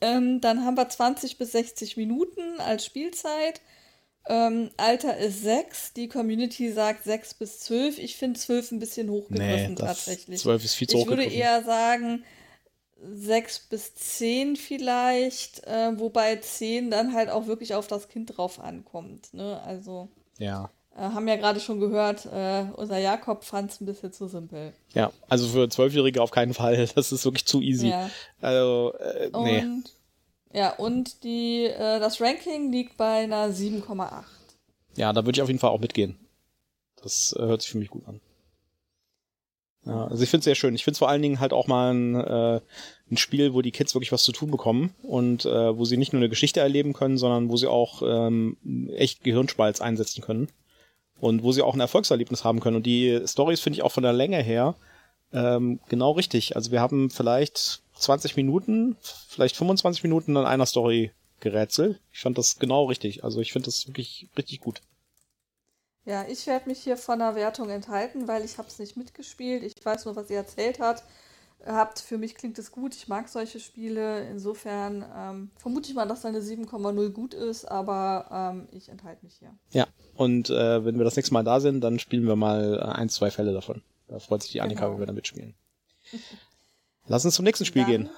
Ähm, dann haben wir 20 bis 60 Minuten als Spielzeit. Ähm, Alter ist 6, die Community sagt 6 bis 12. Ich finde 12 ein bisschen hochgegriffen nee, tatsächlich. 12 ist viel zu Ich würde eher sagen 6 bis 10 vielleicht, äh, wobei 10 dann halt auch wirklich auf das Kind drauf ankommt. Ne? Also. Ja. Äh, haben ja gerade schon gehört, äh, unser Jakob fand es ein bisschen zu simpel. Ja, also für Zwölfjährige auf keinen Fall. Das ist wirklich zu easy. Ja. Also, äh, nee. Und ja, und die, äh, das Ranking liegt bei einer 7,8. Ja, da würde ich auf jeden Fall auch mitgehen. Das äh, hört sich für mich gut an. Ja, also ich finde es sehr schön. Ich finde es vor allen Dingen halt auch mal ein, äh, ein Spiel, wo die Kids wirklich was zu tun bekommen und äh, wo sie nicht nur eine Geschichte erleben können, sondern wo sie auch ähm, echt Gehirnspalz einsetzen können und wo sie auch ein Erfolgserlebnis haben können. Und die Stories finde ich auch von der Länge her ähm, genau richtig. Also wir haben vielleicht 20 Minuten, vielleicht 25 Minuten an einer Story gerätselt. Ich fand das genau richtig. Also ich finde das wirklich richtig gut. Ja, ich werde mich hier von der Wertung enthalten, weil ich habe es nicht mitgespielt. Ich weiß nur, was ihr erzählt habt. Habt. Für mich klingt es gut. Ich mag solche Spiele. Insofern ähm, vermute ich mal, dass eine 7,0 gut ist, aber ähm, ich enthalte mich hier. Ja, und äh, wenn wir das nächste Mal da sind, dann spielen wir mal äh, ein, zwei Fälle davon. Da freut sich die Annika, genau. wenn wir da mitspielen. Lass uns zum nächsten Spiel dann, gehen.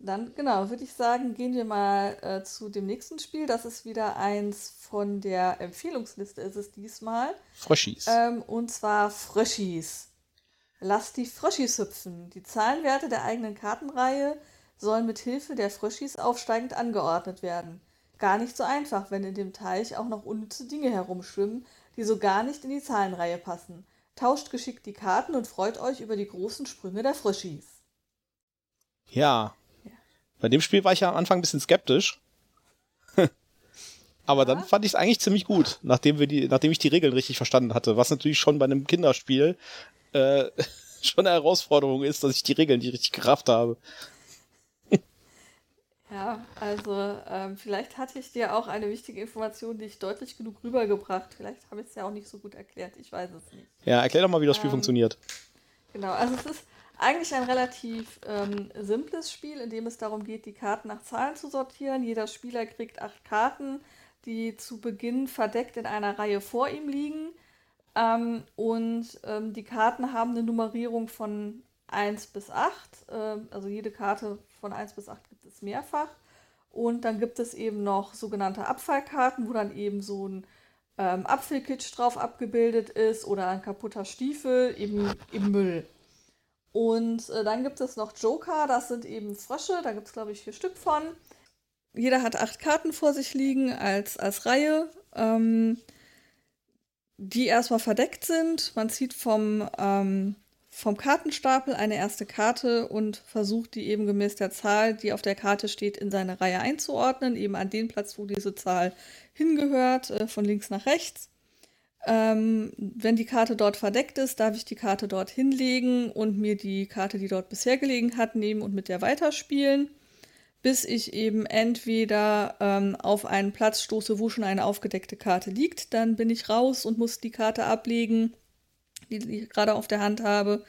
Dann, genau, würde ich sagen, gehen wir mal äh, zu dem nächsten Spiel. Das ist wieder eins von der Empfehlungsliste, ist es diesmal. Fröschis. Ähm, und zwar Fröschis. Lass die Fröschis hüpfen. Die Zahlenwerte der eigenen Kartenreihe sollen mit Hilfe der Fröschis aufsteigend angeordnet werden. Gar nicht so einfach, wenn in dem Teich auch noch unnütze Dinge herumschwimmen, die so gar nicht in die Zahlenreihe passen. Tauscht geschickt die Karten und freut euch über die großen Sprünge der Fröschis. Ja. ja. Bei dem Spiel war ich ja am Anfang ein bisschen skeptisch. Aber dann fand ich es eigentlich ziemlich gut, nachdem, wir die, nachdem ich die Regeln richtig verstanden hatte. Was natürlich schon bei einem Kinderspiel äh, schon eine Herausforderung ist, dass ich die Regeln nicht richtig gerafft habe. Ja, also ähm, vielleicht hatte ich dir auch eine wichtige Information, die ich deutlich genug rübergebracht. Vielleicht habe ich es ja auch nicht so gut erklärt. Ich weiß es nicht. Ja, erklär doch mal, wie das Spiel ähm, funktioniert. Genau, also es ist eigentlich ein relativ ähm, simples Spiel, in dem es darum geht, die Karten nach Zahlen zu sortieren. Jeder Spieler kriegt acht Karten, die zu Beginn verdeckt in einer Reihe vor ihm liegen. Ähm, und ähm, die Karten haben eine Nummerierung von 1 bis 8. Ähm, also jede Karte von 1 bis 8 gibt es mehrfach. Und dann gibt es eben noch sogenannte Abfallkarten, wo dann eben so ein ähm, Apfelkitsch drauf abgebildet ist oder ein kaputter Stiefel eben im Müll. Und äh, dann gibt es noch Joker, das sind eben Frösche, da gibt es glaube ich vier Stück von. Jeder hat acht Karten vor sich liegen als, als Reihe, ähm, die erstmal verdeckt sind. Man zieht vom, ähm, vom Kartenstapel eine erste Karte und versucht die eben gemäß der Zahl, die auf der Karte steht, in seine Reihe einzuordnen, eben an den Platz, wo diese Zahl hingehört, äh, von links nach rechts. Ähm, wenn die Karte dort verdeckt ist, darf ich die Karte dort hinlegen und mir die Karte, die dort bisher gelegen hat, nehmen und mit der weiterspielen, bis ich eben entweder ähm, auf einen Platz stoße, wo schon eine aufgedeckte Karte liegt. Dann bin ich raus und muss die Karte ablegen, die, ich gerade auf der Hand habe.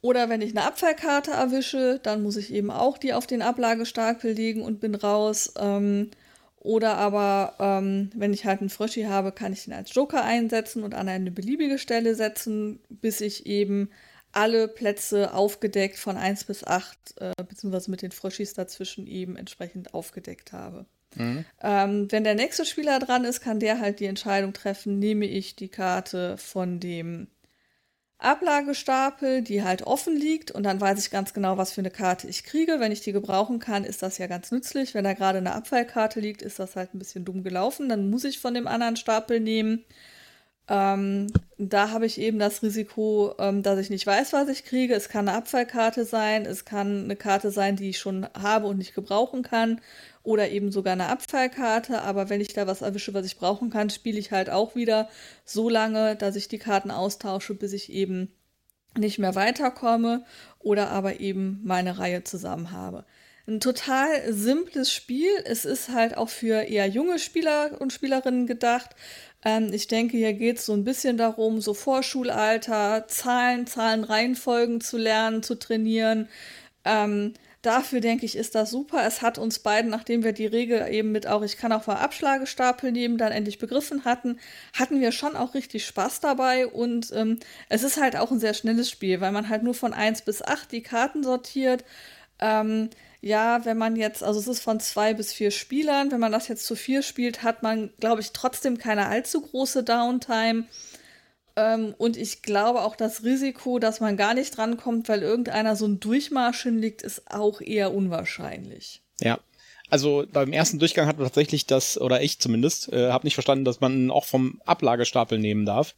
Oder wenn ich eine Abfallkarte erwische, dann muss ich eben auch die auf den Ablagestapel legen und bin raus. Ähm, oder aber, ähm, wenn ich halt einen Fröschi habe, kann ich den als Joker einsetzen und an eine beliebige Stelle setzen, bis ich eben alle Plätze aufgedeckt von 1 bis 8, äh, beziehungsweise mit den Fröschis dazwischen eben entsprechend aufgedeckt habe. Mhm. Ähm, wenn der nächste Spieler dran ist, kann der halt die Entscheidung treffen, nehme ich die Karte von dem Ablagestapel, die halt offen liegt und dann weiß ich ganz genau, was für eine Karte ich kriege. Wenn ich die gebrauchen kann, ist das ja ganz nützlich. Wenn da gerade eine Abfallkarte liegt, ist das halt ein bisschen dumm gelaufen. Dann muss ich von dem anderen Stapel nehmen. Ähm, da habe ich eben das Risiko, ähm, dass ich nicht weiß, was ich kriege. Es kann eine Abfallkarte sein, es kann eine Karte sein, die ich schon habe und nicht gebrauchen kann oder eben sogar eine Abfallkarte. Aber wenn ich da was erwische, was ich brauchen kann, spiele ich halt auch wieder so lange, dass ich die Karten austausche, bis ich eben nicht mehr weiterkomme oder aber eben meine Reihe zusammen habe. Ein total simples Spiel. Es ist halt auch für eher junge Spieler und Spielerinnen gedacht. Ähm, ich denke, hier geht es so ein bisschen darum, so Vorschulalter, Zahlen, Zahlenreihenfolgen zu lernen, zu trainieren. Ähm, Dafür denke ich, ist das super. Es hat uns beiden, nachdem wir die Regel eben mit auch, ich kann auch mal Abschlagestapel nehmen, dann endlich begriffen hatten, hatten wir schon auch richtig Spaß dabei. Und ähm, es ist halt auch ein sehr schnelles Spiel, weil man halt nur von 1 bis 8 die Karten sortiert. Ähm, ja, wenn man jetzt, also es ist von zwei bis vier Spielern, wenn man das jetzt zu vier spielt, hat man, glaube ich, trotzdem keine allzu große Downtime. Ähm, und ich glaube auch das Risiko, dass man gar nicht drankommt, weil irgendeiner so ein Durchmarsch hinlegt, ist auch eher unwahrscheinlich. Ja. Also beim ersten Durchgang hat man tatsächlich das, oder ich zumindest, äh, habe nicht verstanden, dass man auch vom Ablagestapel nehmen darf.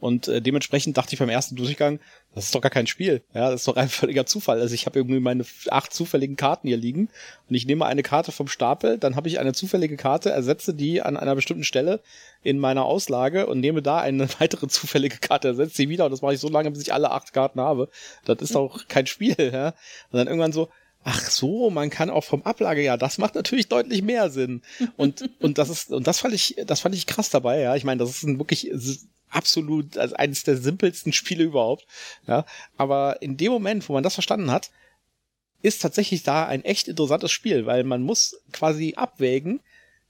Und äh, dementsprechend dachte ich beim ersten Durchgang, das ist doch gar kein Spiel. Ja, das ist doch ein völliger Zufall. Also ich habe irgendwie meine acht zufälligen Karten hier liegen und ich nehme eine Karte vom Stapel, dann habe ich eine zufällige Karte, ersetze die an einer bestimmten Stelle in meiner Auslage und nehme da eine weitere zufällige Karte, ersetze sie wieder und das mache ich so lange, bis ich alle acht Karten habe. Das ist doch kein Spiel, ja. Und dann irgendwann so, Ach so, man kann auch vom Ablage, ja, das macht natürlich deutlich mehr Sinn. Und, und das ist, und das fand ich, das fand ich krass dabei, ja. Ich meine, das ist ein wirklich absolut, also eines der simpelsten Spiele überhaupt, ja. Aber in dem Moment, wo man das verstanden hat, ist tatsächlich da ein echt interessantes Spiel, weil man muss quasi abwägen,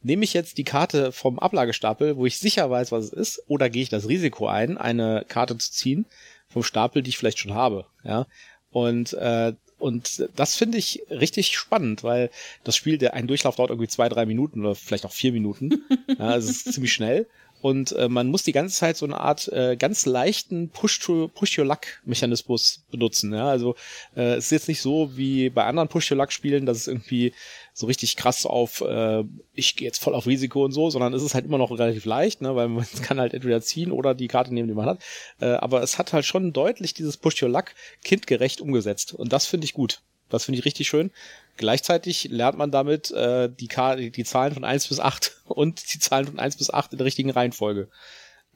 nehme ich jetzt die Karte vom Ablagestapel, wo ich sicher weiß, was es ist, oder gehe ich das Risiko ein, eine Karte zu ziehen vom Stapel, die ich vielleicht schon habe, ja. Und äh, und das finde ich richtig spannend, weil das Spiel, der ein Durchlauf dauert irgendwie zwei, drei Minuten oder vielleicht auch vier Minuten. ja, also es ist ziemlich schnell. Und äh, man muss die ganze Zeit so eine Art äh, ganz leichten Push-to-Push-Your-Luck-Mechanismus benutzen. Ja? Also äh, es ist jetzt nicht so wie bei anderen Push-Your-Luck-Spielen, dass es irgendwie so richtig krass auf, äh, ich gehe jetzt voll auf Risiko und so, sondern es ist halt immer noch relativ leicht, ne? weil man kann halt entweder ziehen oder die Karte nehmen, die man hat. Äh, aber es hat halt schon deutlich dieses Push-Your-Luck kindgerecht umgesetzt. Und das finde ich gut. Das finde ich richtig schön. Gleichzeitig lernt man damit äh, die, die Zahlen von 1 bis 8 und die Zahlen von 1 bis 8 in der richtigen Reihenfolge.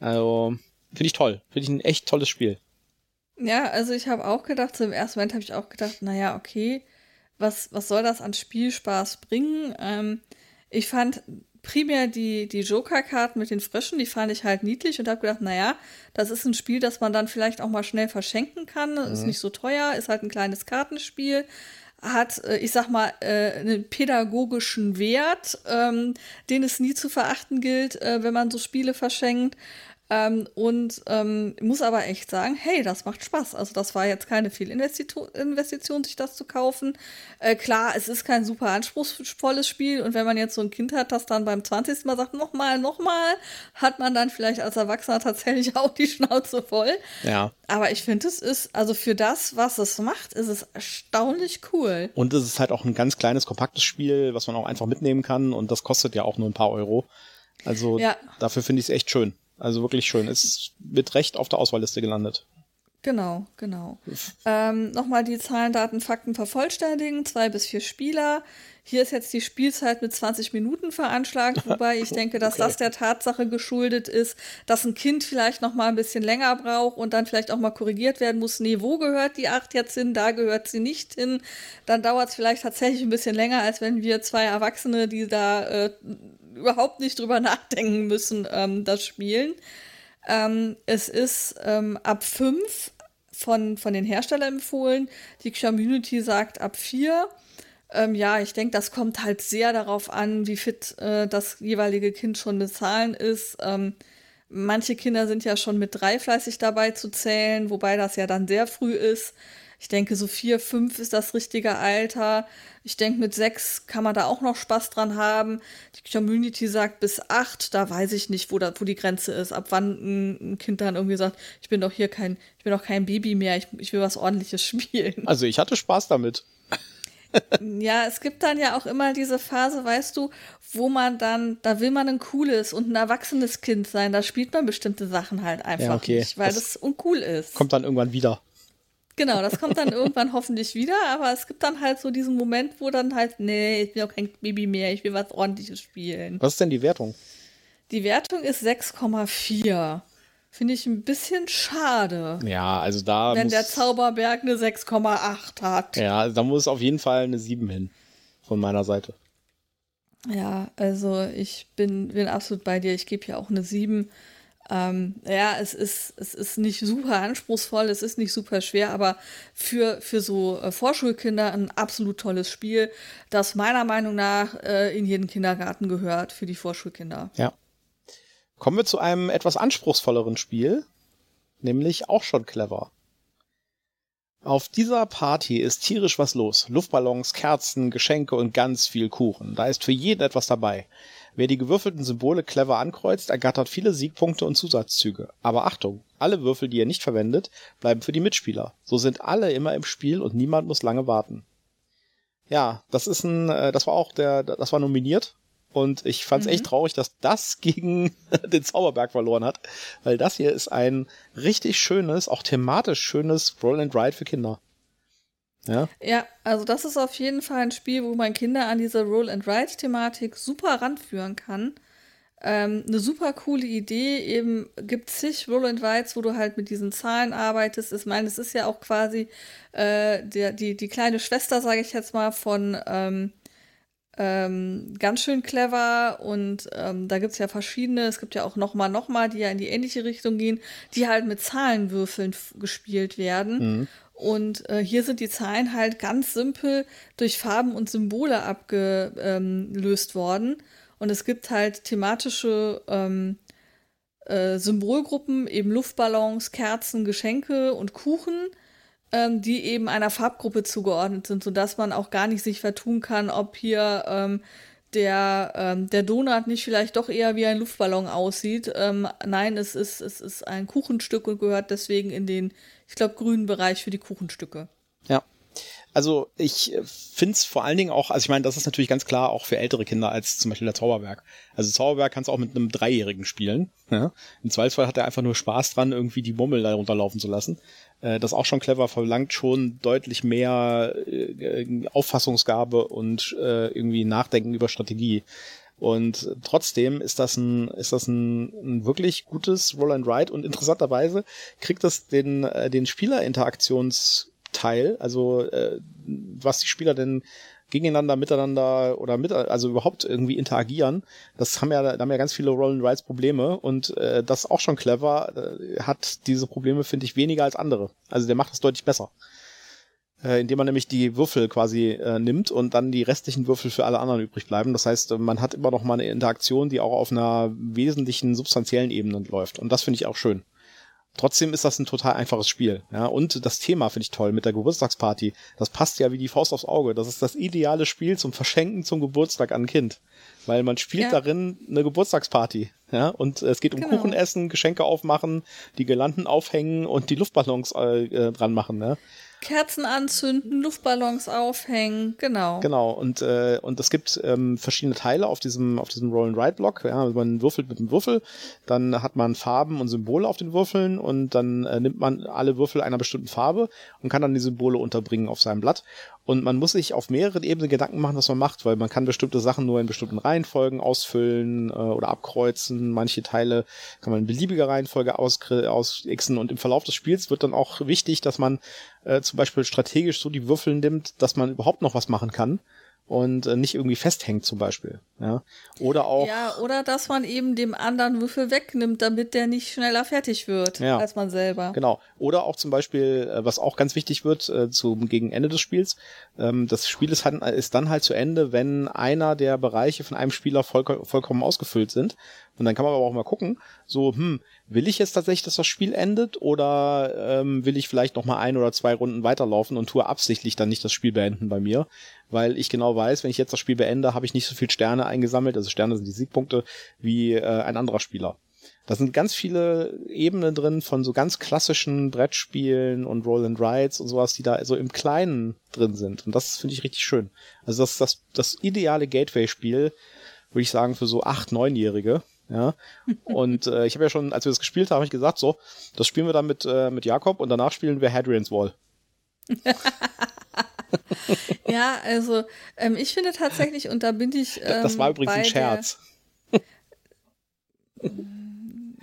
Also, finde ich toll. Finde ich ein echt tolles Spiel. Ja, also ich habe auch gedacht, so im ersten Moment habe ich auch gedacht, naja, okay, was, was soll das an Spielspaß bringen? Ähm, ich fand primär die, die Joker-Karten mit den Fröschen, die fand ich halt niedlich und habe gedacht, naja, das ist ein Spiel, das man dann vielleicht auch mal schnell verschenken kann. Mhm. Ist nicht so teuer, ist halt ein kleines Kartenspiel hat, äh, ich sag mal, äh, einen pädagogischen Wert, ähm, den es nie zu verachten gilt, äh, wenn man so Spiele verschenkt. Ähm, und ähm, muss aber echt sagen, hey, das macht Spaß. Also das war jetzt keine viel Investition, sich das zu kaufen. Äh, klar, es ist kein super anspruchsvolles Spiel und wenn man jetzt so ein Kind hat, das dann beim 20. Mal sagt, nochmal, nochmal, hat man dann vielleicht als Erwachsener tatsächlich auch die Schnauze voll. Ja. Aber ich finde, es ist, also für das, was es macht, ist es erstaunlich cool. Und es ist halt auch ein ganz kleines, kompaktes Spiel, was man auch einfach mitnehmen kann und das kostet ja auch nur ein paar Euro. Also ja. dafür finde ich es echt schön. Also wirklich schön. Ist mit Recht auf der Auswahlliste gelandet. Genau, genau. Ähm, Nochmal die Zahlen, Daten, Fakten vervollständigen. Zwei bis vier Spieler. Hier ist jetzt die Spielzeit mit 20 Minuten veranschlagt, wobei ich denke, dass okay. das der Tatsache geschuldet ist, dass ein Kind vielleicht noch mal ein bisschen länger braucht und dann vielleicht auch mal korrigiert werden muss. Nee, wo gehört die acht jetzt hin? Da gehört sie nicht hin. Dann dauert es vielleicht tatsächlich ein bisschen länger, als wenn wir zwei Erwachsene, die da äh, überhaupt nicht drüber nachdenken müssen, ähm, das Spielen. Ähm, es ist ähm, ab fünf von, von den Herstellern empfohlen. Die Community sagt ab vier. Ähm, ja, ich denke, das kommt halt sehr darauf an, wie fit äh, das jeweilige Kind schon mit Zahlen ist. Ähm, manche Kinder sind ja schon mit drei fleißig dabei zu zählen, wobei das ja dann sehr früh ist. Ich denke, so vier, fünf ist das richtige Alter. Ich denke, mit sechs kann man da auch noch Spaß dran haben. Die Community sagt bis acht, da weiß ich nicht, wo, da, wo die Grenze ist, ab wann ein, Kind dann irgendwie sagt, ich bin doch hier kein, ich bin doch kein Baby mehr, ich, ich will was ordentliches spielen. Also ich hatte Spaß damit. ja, es gibt dann ja auch immer diese Phase, weißt du, wo man dann, da will man ein cooles und ein erwachsenes Kind sein, da spielt man bestimmte Sachen halt einfach ja, okay. nicht, weil das, das uncool ist. Kommt dann irgendwann wieder. Genau, das kommt dann irgendwann hoffentlich wieder, aber es gibt dann halt so diesen Moment, wo dann halt, nee, ich will auch kein Baby mehr, ich will was ordentliches spielen. Was ist denn die Wertung? Die Wertung ist 6,4. Finde ich ein bisschen schade. Ja, also da. Wenn der Zauberberg eine 6,8 hat. Ja, da muss auf jeden Fall eine 7 hin. Von meiner Seite. Ja, also ich bin, bin absolut bei dir. Ich gebe hier auch eine 7. Ähm, ja, es ist, es ist nicht super anspruchsvoll, es ist nicht super schwer, aber für, für so äh, Vorschulkinder ein absolut tolles Spiel, das meiner Meinung nach äh, in jeden Kindergarten gehört für die Vorschulkinder. Ja. Kommen wir zu einem etwas anspruchsvolleren Spiel, nämlich auch schon clever. Auf dieser Party ist tierisch was los. Luftballons, Kerzen, Geschenke und ganz viel Kuchen. Da ist für jeden etwas dabei. Wer die gewürfelten Symbole clever ankreuzt, ergattert viele Siegpunkte und Zusatzzüge. Aber Achtung, alle Würfel, die ihr nicht verwendet, bleiben für die Mitspieler. So sind alle immer im Spiel und niemand muss lange warten. Ja, das ist ein, äh, das war auch der, das war nominiert. Und ich fand es mhm. echt traurig, dass das gegen den Zauberberg verloren hat, weil das hier ist ein richtig schönes, auch thematisch schönes Roll and Ride für Kinder. Ja? ja, also das ist auf jeden Fall ein Spiel, wo man Kinder an diese Roll-and-Ride-Thematik super ranführen kann. Ähm, eine super coole Idee. Eben gibt zig Roll and Rides, wo du halt mit diesen Zahlen arbeitest. Ich meine, es ist ja auch quasi äh, der, die, die kleine Schwester, sage ich jetzt mal, von ähm, ähm, ganz schön clever. Und ähm, da gibt es ja verschiedene. Es gibt ja auch nochmal, nochmal, die ja in die ähnliche Richtung gehen, die halt mit Zahlenwürfeln gespielt werden. Mhm. Und äh, hier sind die Zahlen halt ganz simpel durch Farben und Symbole abgelöst worden. Und es gibt halt thematische ähm, äh, Symbolgruppen, eben Luftballons, Kerzen, Geschenke und Kuchen, ähm, die eben einer Farbgruppe zugeordnet sind, sodass man auch gar nicht sich vertun kann, ob hier ähm, der, ähm, der Donut nicht vielleicht doch eher wie ein Luftballon aussieht. Ähm, nein, es ist, es ist ein Kuchenstück und gehört deswegen in den ich glaube, grünen Bereich für die Kuchenstücke. Ja. Also ich finde es vor allen Dingen auch, also ich meine, das ist natürlich ganz klar auch für ältere Kinder als zum Beispiel der Zauberberg. Also Zauberberg kannst du auch mit einem Dreijährigen spielen. Ja? Im Zweifelsfall hat er einfach nur Spaß dran, irgendwie die Mummel da runterlaufen zu lassen. Äh, das auch schon clever verlangt schon deutlich mehr äh, Auffassungsgabe und äh, irgendwie Nachdenken über Strategie. Und trotzdem ist das ein, ist das ein, ein wirklich gutes Roll and Ride und interessanterweise kriegt das den, äh, den Spielerinteraktionsteil, also äh, was die Spieler denn gegeneinander, miteinander oder mit, also überhaupt irgendwie interagieren. Das haben ja, da haben ja ganz viele Roll and Probleme und äh, das auch schon clever, äh, hat diese Probleme, finde ich, weniger als andere. Also der macht das deutlich besser äh, indem man nämlich die Würfel quasi äh, nimmt und dann die restlichen Würfel für alle anderen übrig bleiben. Das heißt, äh, man hat immer noch mal eine Interaktion, die auch auf einer wesentlichen substanziellen Ebene läuft. Und das finde ich auch schön. Trotzdem ist das ein total einfaches Spiel. Ja, und das Thema finde ich toll mit der Geburtstagsparty. Das passt ja wie die Faust aufs Auge. Das ist das ideale Spiel zum Verschenken zum Geburtstag an ein Kind. Weil man spielt ja. darin eine Geburtstagsparty. Ja, und es geht um genau. Kuchen essen, Geschenke aufmachen, die Girlanden aufhängen und die Luftballons äh, äh dran machen. Ne? Kerzen anzünden, Luftballons aufhängen, genau. Genau, und, äh, und es gibt ähm, verschiedene Teile auf diesem, auf diesem Roll-and-Ride-Block. Ja, also man würfelt mit dem Würfel, dann hat man Farben und Symbole auf den Würfeln und dann äh, nimmt man alle Würfel einer bestimmten Farbe und kann dann die Symbole unterbringen auf seinem Blatt. Und man muss sich auf mehreren Ebenen Gedanken machen, was man macht, weil man kann bestimmte Sachen nur in bestimmten Reihenfolgen ausfüllen äh, oder abkreuzen. Manche Teile kann man in beliebiger Reihenfolge ausxen. Und im Verlauf des Spiels wird dann auch wichtig, dass man äh, zum Beispiel strategisch so die Würfel nimmt, dass man überhaupt noch was machen kann und äh, nicht irgendwie festhängt zum Beispiel. Ja? Oder auch. Ja, oder dass man eben dem anderen Würfel wegnimmt, damit der nicht schneller fertig wird Ja. als man selber. Genau. Oder auch zum Beispiel, äh, was auch ganz wichtig wird äh, zum gegen Ende des Spiels, ähm, das Spiel ist, halt, ist dann halt zu Ende, wenn einer der Bereiche von einem Spieler voll, vollkommen ausgefüllt sind. Und dann kann man aber auch mal gucken, so, hm, will ich jetzt tatsächlich, dass das Spiel endet oder ähm, will ich vielleicht noch mal ein oder zwei Runden weiterlaufen und tue absichtlich dann nicht das Spiel beenden bei mir, weil ich genau weiß, wenn ich jetzt das Spiel beende, habe ich nicht so viel Sterne eingesammelt, also Sterne sind die Siegpunkte, wie äh, ein anderer Spieler. Da sind ganz viele Ebenen drin von so ganz klassischen Brettspielen und Roll and Rides und sowas, die da so im Kleinen drin sind. Und das finde ich richtig schön. Also das ist das, das ideale Gateway-Spiel, würde ich sagen, für so acht, neunjährige. Ja. Und äh, ich habe ja schon, als wir das gespielt haben, habe ich gesagt, so, das spielen wir dann mit, äh, mit Jakob und danach spielen wir Hadrian's Wall. Ja, also ähm, ich finde tatsächlich, und da bin ich. Ähm, das war übrigens ein der- Scherz.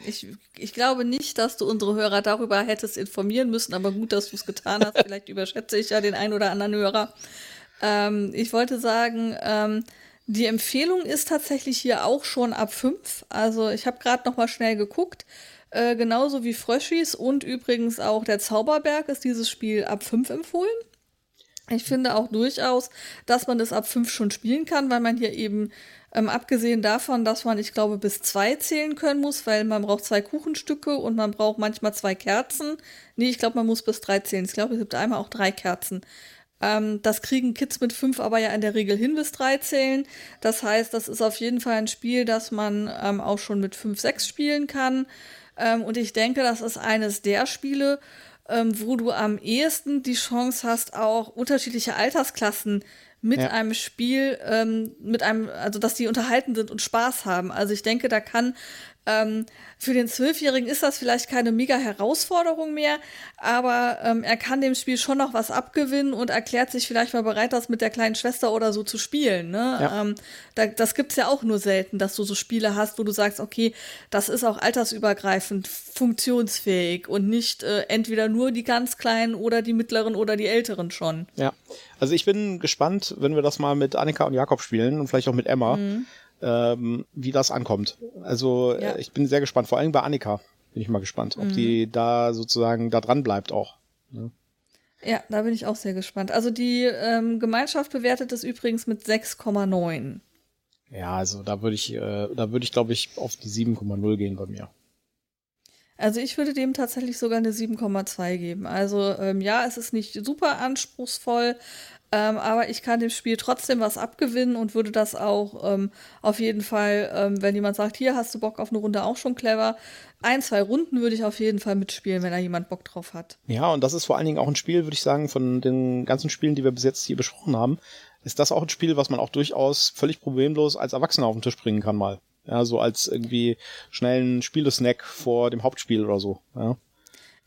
Ich, ich glaube nicht, dass du unsere Hörer darüber hättest informieren müssen, aber gut, dass du es getan hast. Vielleicht überschätze ich ja den einen oder anderen Hörer. Ähm, ich wollte sagen, ähm, die Empfehlung ist tatsächlich hier auch schon ab 5. Also ich habe gerade noch mal schnell geguckt. Äh, genauso wie Fröschis und übrigens auch der Zauberberg ist dieses Spiel ab 5 empfohlen. Ich finde auch durchaus, dass man das ab 5 schon spielen kann, weil man hier eben, ähm, abgesehen davon, dass man, ich glaube, bis zwei zählen können muss, weil man braucht zwei Kuchenstücke und man braucht manchmal zwei Kerzen. Nee, ich glaube, man muss bis drei zählen. Ich glaube, es gibt einmal auch drei Kerzen. Ähm, das kriegen Kids mit fünf aber ja in der Regel hin bis drei zählen. Das heißt, das ist auf jeden Fall ein Spiel, das man ähm, auch schon mit fünf, sechs spielen kann. Ähm, und ich denke, das ist eines der Spiele, ähm, wo du am ehesten die Chance hast, auch unterschiedliche Altersklassen mit Ja. einem Spiel, ähm, mit einem, also dass die unterhalten sind und Spaß haben. Also ich denke, da kann ähm, für den Zwölfjährigen ist das vielleicht keine mega Herausforderung mehr, aber ähm, er kann dem Spiel schon noch was abgewinnen und erklärt sich vielleicht mal bereit, das mit der kleinen Schwester oder so zu spielen. Ne? Ja. Ähm, da, das gibt's ja auch nur selten, dass du so Spiele hast, wo du sagst, okay, das ist auch altersübergreifend funktionsfähig und nicht äh, entweder nur die ganz Kleinen oder die Mittleren oder die Älteren schon. Ja. Also ich bin gespannt, wenn wir das mal mit Annika und Jakob spielen und vielleicht auch mit Emma, ähm, wie das ankommt. Also Ja. äh, ich bin sehr gespannt. Vor allem bei Annika bin ich mal gespannt, ob die da sozusagen da dran bleibt auch. Ja, da bin ich auch sehr gespannt. Also die ähm, Gemeinschaft bewertet es übrigens mit 6,9. Ja, also da würde ich, äh, da würde ich glaube ich auf die 7,0 gehen bei mir. Also ich würde dem tatsächlich sogar eine 7,2 geben. Also ähm, ja, es ist nicht super anspruchsvoll, ähm, aber ich kann dem Spiel trotzdem was abgewinnen und würde das auch ähm, auf jeden Fall, ähm, wenn jemand sagt, hier hast du Bock auf eine Runde, auch schon clever. Ein, zwei Runden würde ich auf jeden Fall mitspielen, wenn da jemand Bock drauf hat. Ja, und das ist vor allen Dingen auch ein Spiel, würde ich sagen, von den ganzen Spielen, die wir bis jetzt hier besprochen haben, ist das auch ein Spiel, was man auch durchaus völlig problemlos als Erwachsener auf den Tisch bringen kann mal. Ja, so als irgendwie schnellen Spielesnack vor dem Hauptspiel oder so. Ja.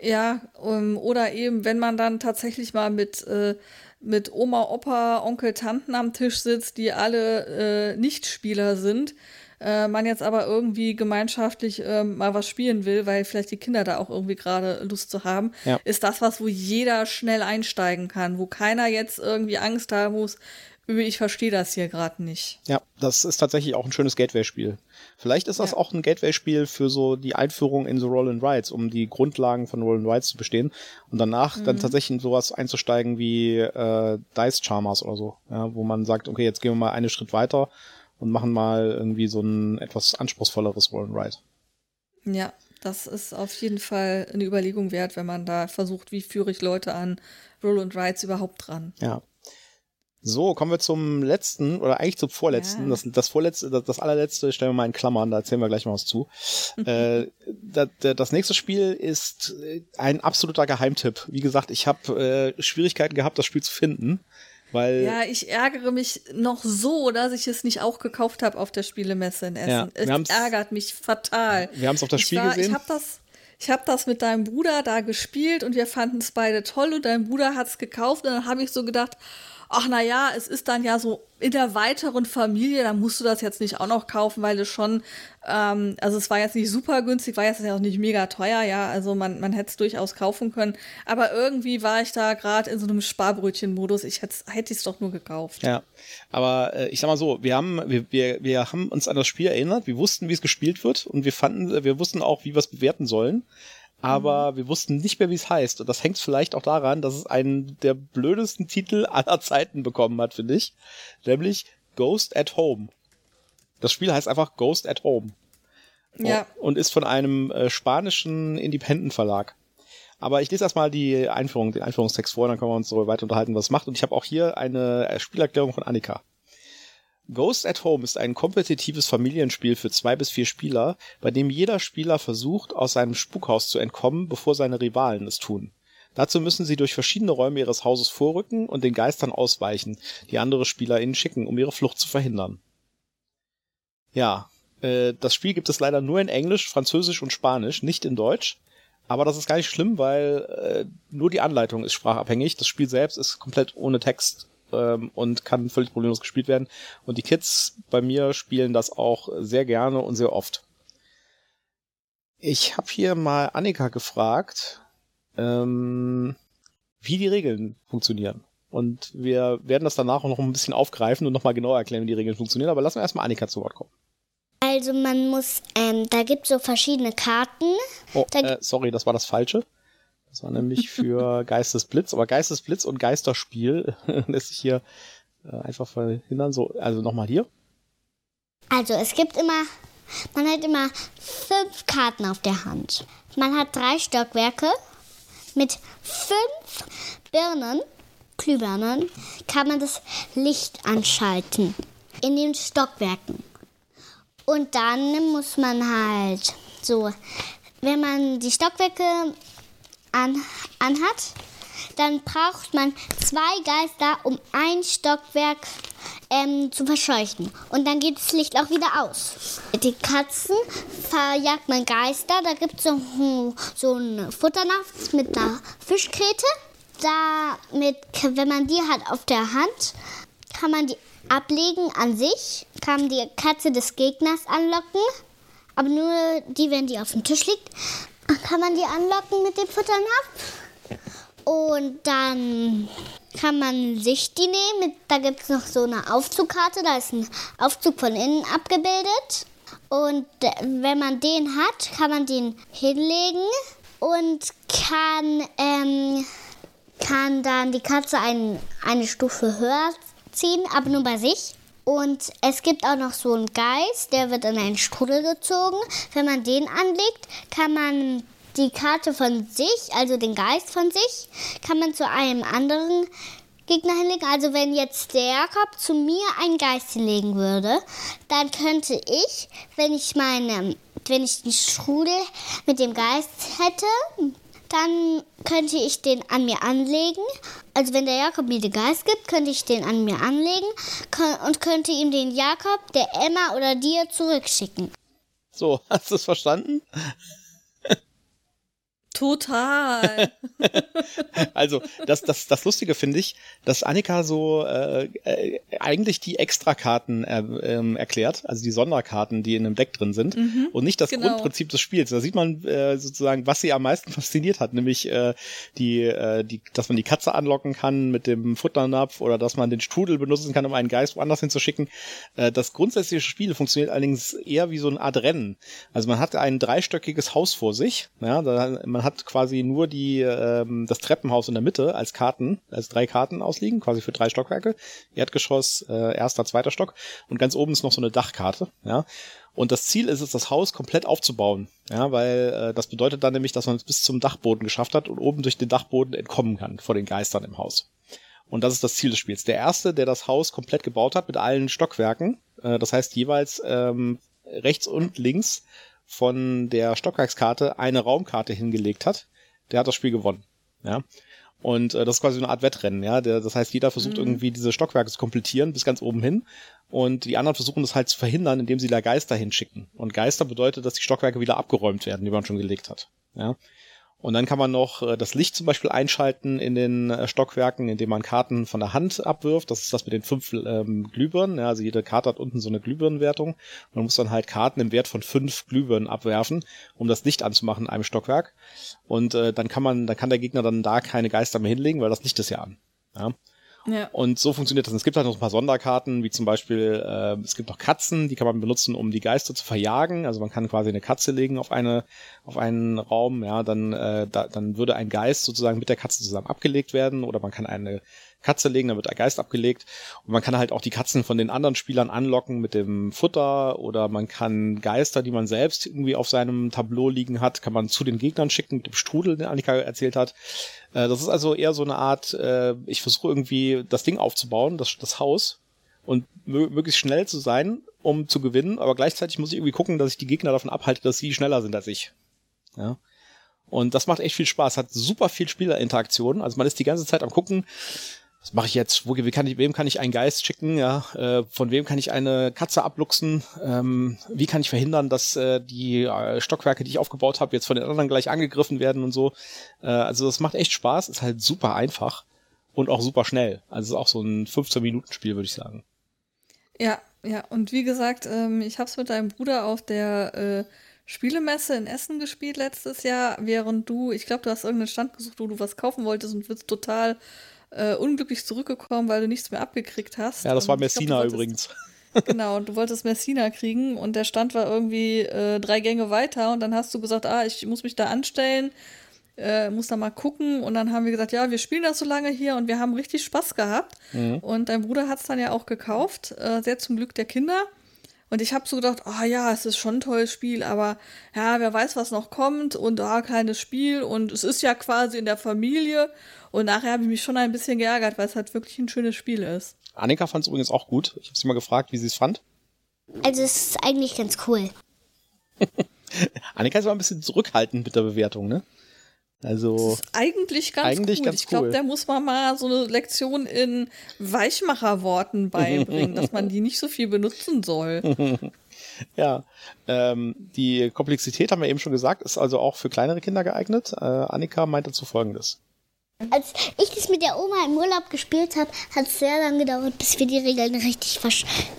Ja, ähm, oder eben, wenn man dann tatsächlich mal mit, äh, mit Oma, Opa, Onkel, Tanten am Tisch sitzt, die alle äh, Nichtspieler sind, äh, man jetzt aber irgendwie gemeinschaftlich ähm, mal was spielen will, weil vielleicht die Kinder da auch irgendwie gerade Lust zu haben, Ja. ist das was, wo jeder schnell einsteigen kann, wo keiner jetzt irgendwie Angst haben muss, ich verstehe das hier gerade nicht. Ja, das ist tatsächlich auch ein schönes Gateway-Spiel. Vielleicht ist das Ja. auch ein Gateway-Spiel für so die Einführung in so Roll and Rides, um die Grundlagen von Roll and Rides zu bestehen und danach dann tatsächlich in sowas einzusteigen wie äh, Dice Charmers oder so, ja, wo man sagt, okay, jetzt gehen wir mal einen Schritt weiter und machen mal irgendwie so ein etwas anspruchsvolleres Roll and Ride. Ja, das ist auf jeden Fall eine Überlegung wert, wenn man da versucht, wie führe ich Leute an Roll and Rides überhaupt dran. Ja. So, kommen wir zum letzten oder eigentlich zum vorletzten. Ja. Das, das vorletzte, das, das allerletzte stellen wir mal in Klammern, da erzählen wir gleich mal was zu. äh, da, da, das nächste Spiel ist äh, ein absoluter Geheimtipp. Wie gesagt, ich habe äh, Schwierigkeiten gehabt, das Spiel zu finden, weil Ja, ich ärgere mich noch so, dass ich es nicht auch gekauft habe auf der Spielemesse in Essen. Ja, es ärgert mich fatal. wir haben es auf das ich Spiel war, gesehen. Ich habe das, ich hab das mit deinem Bruder da gespielt und wir fanden es beide toll und dein Bruder hat es gekauft und dann habe ich so gedacht, ach na ja, es ist dann ja so in der weiteren Familie, dann musst du das jetzt nicht auch noch kaufen, weil es schon, ähm, also es war jetzt nicht super günstig, war jetzt ja auch nicht mega teuer, ja, also man, man hätte es durchaus kaufen können, aber irgendwie war ich da gerade in so einem Sparbrötchen-Modus, ich hätte es doch nur gekauft. Ja, aber äh, ich sag mal so, wir haben, wir, wir, wir haben uns an das Spiel erinnert, wir wussten, wie es gespielt wird. Und wir fanden, wir wussten auch, wie wir es bewerten sollen aber wir wussten nicht mehr, wie es heißt. Und das hängt vielleicht auch daran, dass es einen der blödesten Titel aller Zeiten bekommen hat, finde ich. Nämlich Ghost at Home. Das Spiel heißt einfach Ghost at Home. Ja. Und ist von einem äh, spanischen Independent Verlag. Aber ich lese erstmal die Einführung, den Einführungstext vor, dann können wir uns so weiter unterhalten, was es macht. Und ich habe auch hier eine Spielerklärung von Annika. Ghost at Home ist ein kompetitives Familienspiel für zwei bis vier Spieler, bei dem jeder Spieler versucht, aus seinem Spukhaus zu entkommen, bevor seine Rivalen es tun. Dazu müssen sie durch verschiedene Räume ihres Hauses vorrücken und den Geistern ausweichen, die andere Spieler ihnen schicken, um ihre Flucht zu verhindern. Ja, äh, das Spiel gibt es leider nur in Englisch, Französisch und Spanisch, nicht in Deutsch. Aber das ist gar nicht schlimm, weil äh, nur die Anleitung ist sprachabhängig. Das Spiel selbst ist komplett ohne Text ähm, und kann völlig problemlos gespielt werden. Und die Kids bei mir spielen das auch sehr gerne und sehr oft. Ich habe hier mal Annika gefragt, ähm, wie die Regeln funktionieren. Und wir werden das danach auch noch ein bisschen aufgreifen und nochmal genauer erklären, wie die Regeln funktionieren. Aber lassen wir erstmal Annika zu Wort kommen. Also man muss, ähm, da gibt es so verschiedene Karten. Oh, äh, sorry, das war das Falsche. Das war nämlich für Geistesblitz, aber Geistesblitz und Geisterspiel lässt sich hier äh, einfach verhindern. So, also nochmal hier. Also es gibt immer, man hat immer fünf Karten auf der Hand. Man hat drei Stockwerke mit fünf Birnen, Glühbirnen, kann man das Licht anschalten in den Stockwerken. Und dann muss man halt so, wenn man die Stockwerke an, anhat, dann braucht man zwei Geister, um ein Stockwerk ähm, zu verscheuchen. Und dann geht das Licht auch wieder aus. Die Katzen verjagt man Geister. Da gibt es so, so einen Futternapf mit einer Fischkrete. Damit, wenn man die hat auf der Hand, kann man die ablegen an sich, kann die Katze des Gegners anlocken. Aber nur die, wenn die auf dem Tisch liegt kann man die anlocken mit dem Futternapf. Und dann kann man sich die nehmen. Da gibt es noch so eine Aufzugkarte. Da ist ein Aufzug von innen abgebildet. Und wenn man den hat, kann man den hinlegen und kann, ähm, kann dann die Katze ein, eine Stufe höher ziehen, aber nur bei sich. Und es gibt auch noch so einen Geist, der wird in einen Strudel gezogen. Wenn man den anlegt, kann man die Karte von sich, also den Geist von sich, kann man zu einem anderen Gegner hinlegen. Also wenn jetzt der Jakob zu mir einen Geist hinlegen würde, dann könnte ich, wenn ich meine, wenn ich den Strudel mit dem Geist hätte, dann könnte ich den an mir anlegen. Also wenn der Jakob mir den Geist gibt, könnte ich den an mir anlegen und könnte ihm den Jakob, der Emma oder dir zurückschicken. So, hast du es verstanden? Total. also, das, das, das Lustige finde ich, dass Annika so äh, äh, eigentlich die Extrakarten äh, ähm, erklärt, also die Sonderkarten, die in einem Deck drin sind, mhm, und nicht das genau. Grundprinzip des Spiels. Da sieht man äh, sozusagen, was sie am meisten fasziniert hat, nämlich äh, die, äh, die, dass man die Katze anlocken kann mit dem Futternapf oder dass man den Strudel benutzen kann, um einen Geist woanders hinzuschicken. Äh, das grundsätzliche Spiel funktioniert allerdings eher wie so eine Art Rennen. Also man hat ein dreistöckiges Haus vor sich, ja, da, man hat hat quasi nur die ähm, das Treppenhaus in der Mitte als Karten, als drei Karten ausliegen, quasi für drei Stockwerke. Erdgeschoss, äh, erster, zweiter Stock und ganz oben ist noch so eine Dachkarte, ja. Und das Ziel ist es, das Haus komplett aufzubauen, ja, weil äh, das bedeutet dann nämlich, dass man es bis zum Dachboden geschafft hat und oben durch den Dachboden entkommen kann vor den Geistern im Haus. Und das ist das Ziel des Spiels. Der erste, der das Haus komplett gebaut hat mit allen Stockwerken, äh, das heißt jeweils ähm, rechts und links von der Stockwerkskarte eine Raumkarte hingelegt hat, der hat das Spiel gewonnen. Ja. Und äh, das ist quasi eine Art Wettrennen, ja. Der, das heißt, jeder versucht mhm. irgendwie diese Stockwerke zu komplettieren bis ganz oben hin. Und die anderen versuchen das halt zu verhindern, indem sie da Geister hinschicken. Und Geister bedeutet, dass die Stockwerke wieder abgeräumt werden, die man schon gelegt hat. Ja. Und dann kann man noch äh, das Licht zum Beispiel einschalten in den äh, Stockwerken, indem man Karten von der Hand abwirft. Das ist das mit den fünf ähm, Glühbirnen. Ja, also jede Karte hat unten so eine Glühbirnenwertung. Man muss dann halt Karten im Wert von fünf Glühbirnen abwerfen, um das Licht anzumachen in einem Stockwerk. Und äh, dann kann man, dann kann der Gegner dann da keine Geister mehr hinlegen, weil das Licht ist ja an. Ja. Ja. Und so funktioniert das. Und es gibt halt noch ein paar Sonderkarten, wie zum Beispiel, äh, es gibt noch Katzen, die kann man benutzen, um die Geister zu verjagen. Also man kann quasi eine Katze legen auf eine, auf einen Raum, ja, dann, äh, da, dann würde ein Geist sozusagen mit der Katze zusammen abgelegt werden oder man kann eine Katze legen, dann wird der Geist abgelegt. Und man kann halt auch die Katzen von den anderen Spielern anlocken mit dem Futter oder man kann Geister, die man selbst irgendwie auf seinem Tableau liegen hat, kann man zu den Gegnern schicken mit dem Strudel, den Annika erzählt hat. Äh, das ist also eher so eine Art, äh, ich versuche irgendwie das Ding aufzubauen, das, das Haus und möglichst schnell zu sein, um zu gewinnen, aber gleichzeitig muss ich irgendwie gucken, dass ich die Gegner davon abhalte, dass sie schneller sind als ich. Ja. Und das macht echt viel Spaß, hat super viel Spielerinteraktion. Also man ist die ganze Zeit am gucken, was mache ich jetzt? Wo, wie kann ich, wem kann ich einen Geist schicken? Ja, äh, von wem kann ich eine Katze abluchsen? Ähm, wie kann ich verhindern, dass äh, die äh, Stockwerke, die ich aufgebaut habe, jetzt von den anderen gleich angegriffen werden und so? Äh, also das macht echt Spaß, ist halt super einfach und auch super schnell. Also ist auch so ein 15-Minuten-Spiel, würde ich sagen. Ja, ja. Und wie gesagt, ähm, ich habe es mit deinem Bruder auf der äh, Spielemesse in Essen gespielt letztes Jahr, während du, ich glaube, du hast irgendeinen Stand gesucht, wo du was kaufen wolltest und wirst total äh, unglücklich zurückgekommen, weil du nichts mehr abgekriegt hast. Ja, das war Messina glaub, übrigens. genau, du wolltest Messina kriegen und der Stand war irgendwie äh, drei Gänge weiter und dann hast du gesagt, ah, ich muss mich da anstellen, äh, muss da mal gucken und dann haben wir gesagt, ja, wir spielen das so lange hier und wir haben richtig Spaß gehabt mhm. und dein Bruder hat es dann ja auch gekauft, äh, sehr zum Glück der Kinder. Und ich habe so gedacht, ah oh ja, es ist schon ein tolles Spiel, aber ja, wer weiß, was noch kommt und ah, kleines Spiel und es ist ja quasi in der Familie und nachher habe ich mich schon ein bisschen geärgert, weil es halt wirklich ein schönes Spiel ist. Annika fand es übrigens auch gut. Ich habe sie mal gefragt, wie sie es fand. Also es ist eigentlich ganz cool. Annika ist aber ein bisschen zurückhaltend mit der Bewertung, ne? Also das ist eigentlich ganz eigentlich cool. Ganz ich glaube, da muss man mal so eine Lektion in Weichmacherworten beibringen, dass man die nicht so viel benutzen soll. ja, ähm, die Komplexität haben wir eben schon gesagt, ist also auch für kleinere Kinder geeignet. Äh, Annika meint dazu Folgendes. Als ich das mit der Oma im Urlaub gespielt habe, hat es sehr lange gedauert, bis wir die Regeln richtig,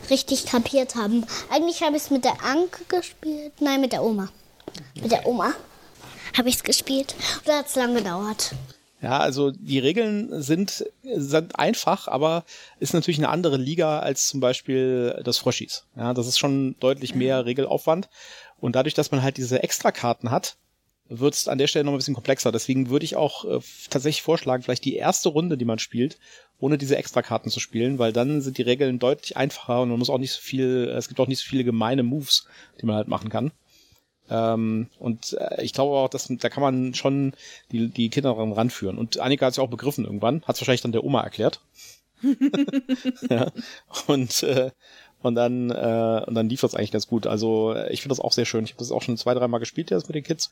richtig kapiert haben. Eigentlich habe ich es mit der Anke gespielt. Nein, mit der Oma. Mit der Oma habe ich es gespielt. Da hat es lange gedauert. Ja, also die Regeln sind, sind einfach, aber ist natürlich eine andere Liga als zum Beispiel das Froschis. Ja, das ist schon deutlich mehr Regelaufwand. Und dadurch, dass man halt diese Extrakarten hat, wird es an der Stelle noch ein bisschen komplexer. Deswegen würde ich auch äh, tatsächlich vorschlagen, vielleicht die erste Runde, die man spielt, ohne diese Extrakarten zu spielen, weil dann sind die Regeln deutlich einfacher und man muss auch nicht so viel, es gibt auch nicht so viele gemeine Moves, die man halt machen kann. Ähm, und äh, ich glaube auch, dass da kann man schon die, die Kinder dran ranführen. Und Annika hat es ja auch begriffen irgendwann, hat es wahrscheinlich dann der Oma erklärt. ja. Und äh, und dann äh, und dann lief das eigentlich ganz gut. Also ich finde das auch sehr schön. Ich habe das auch schon zwei, dreimal gespielt jetzt mit den Kids.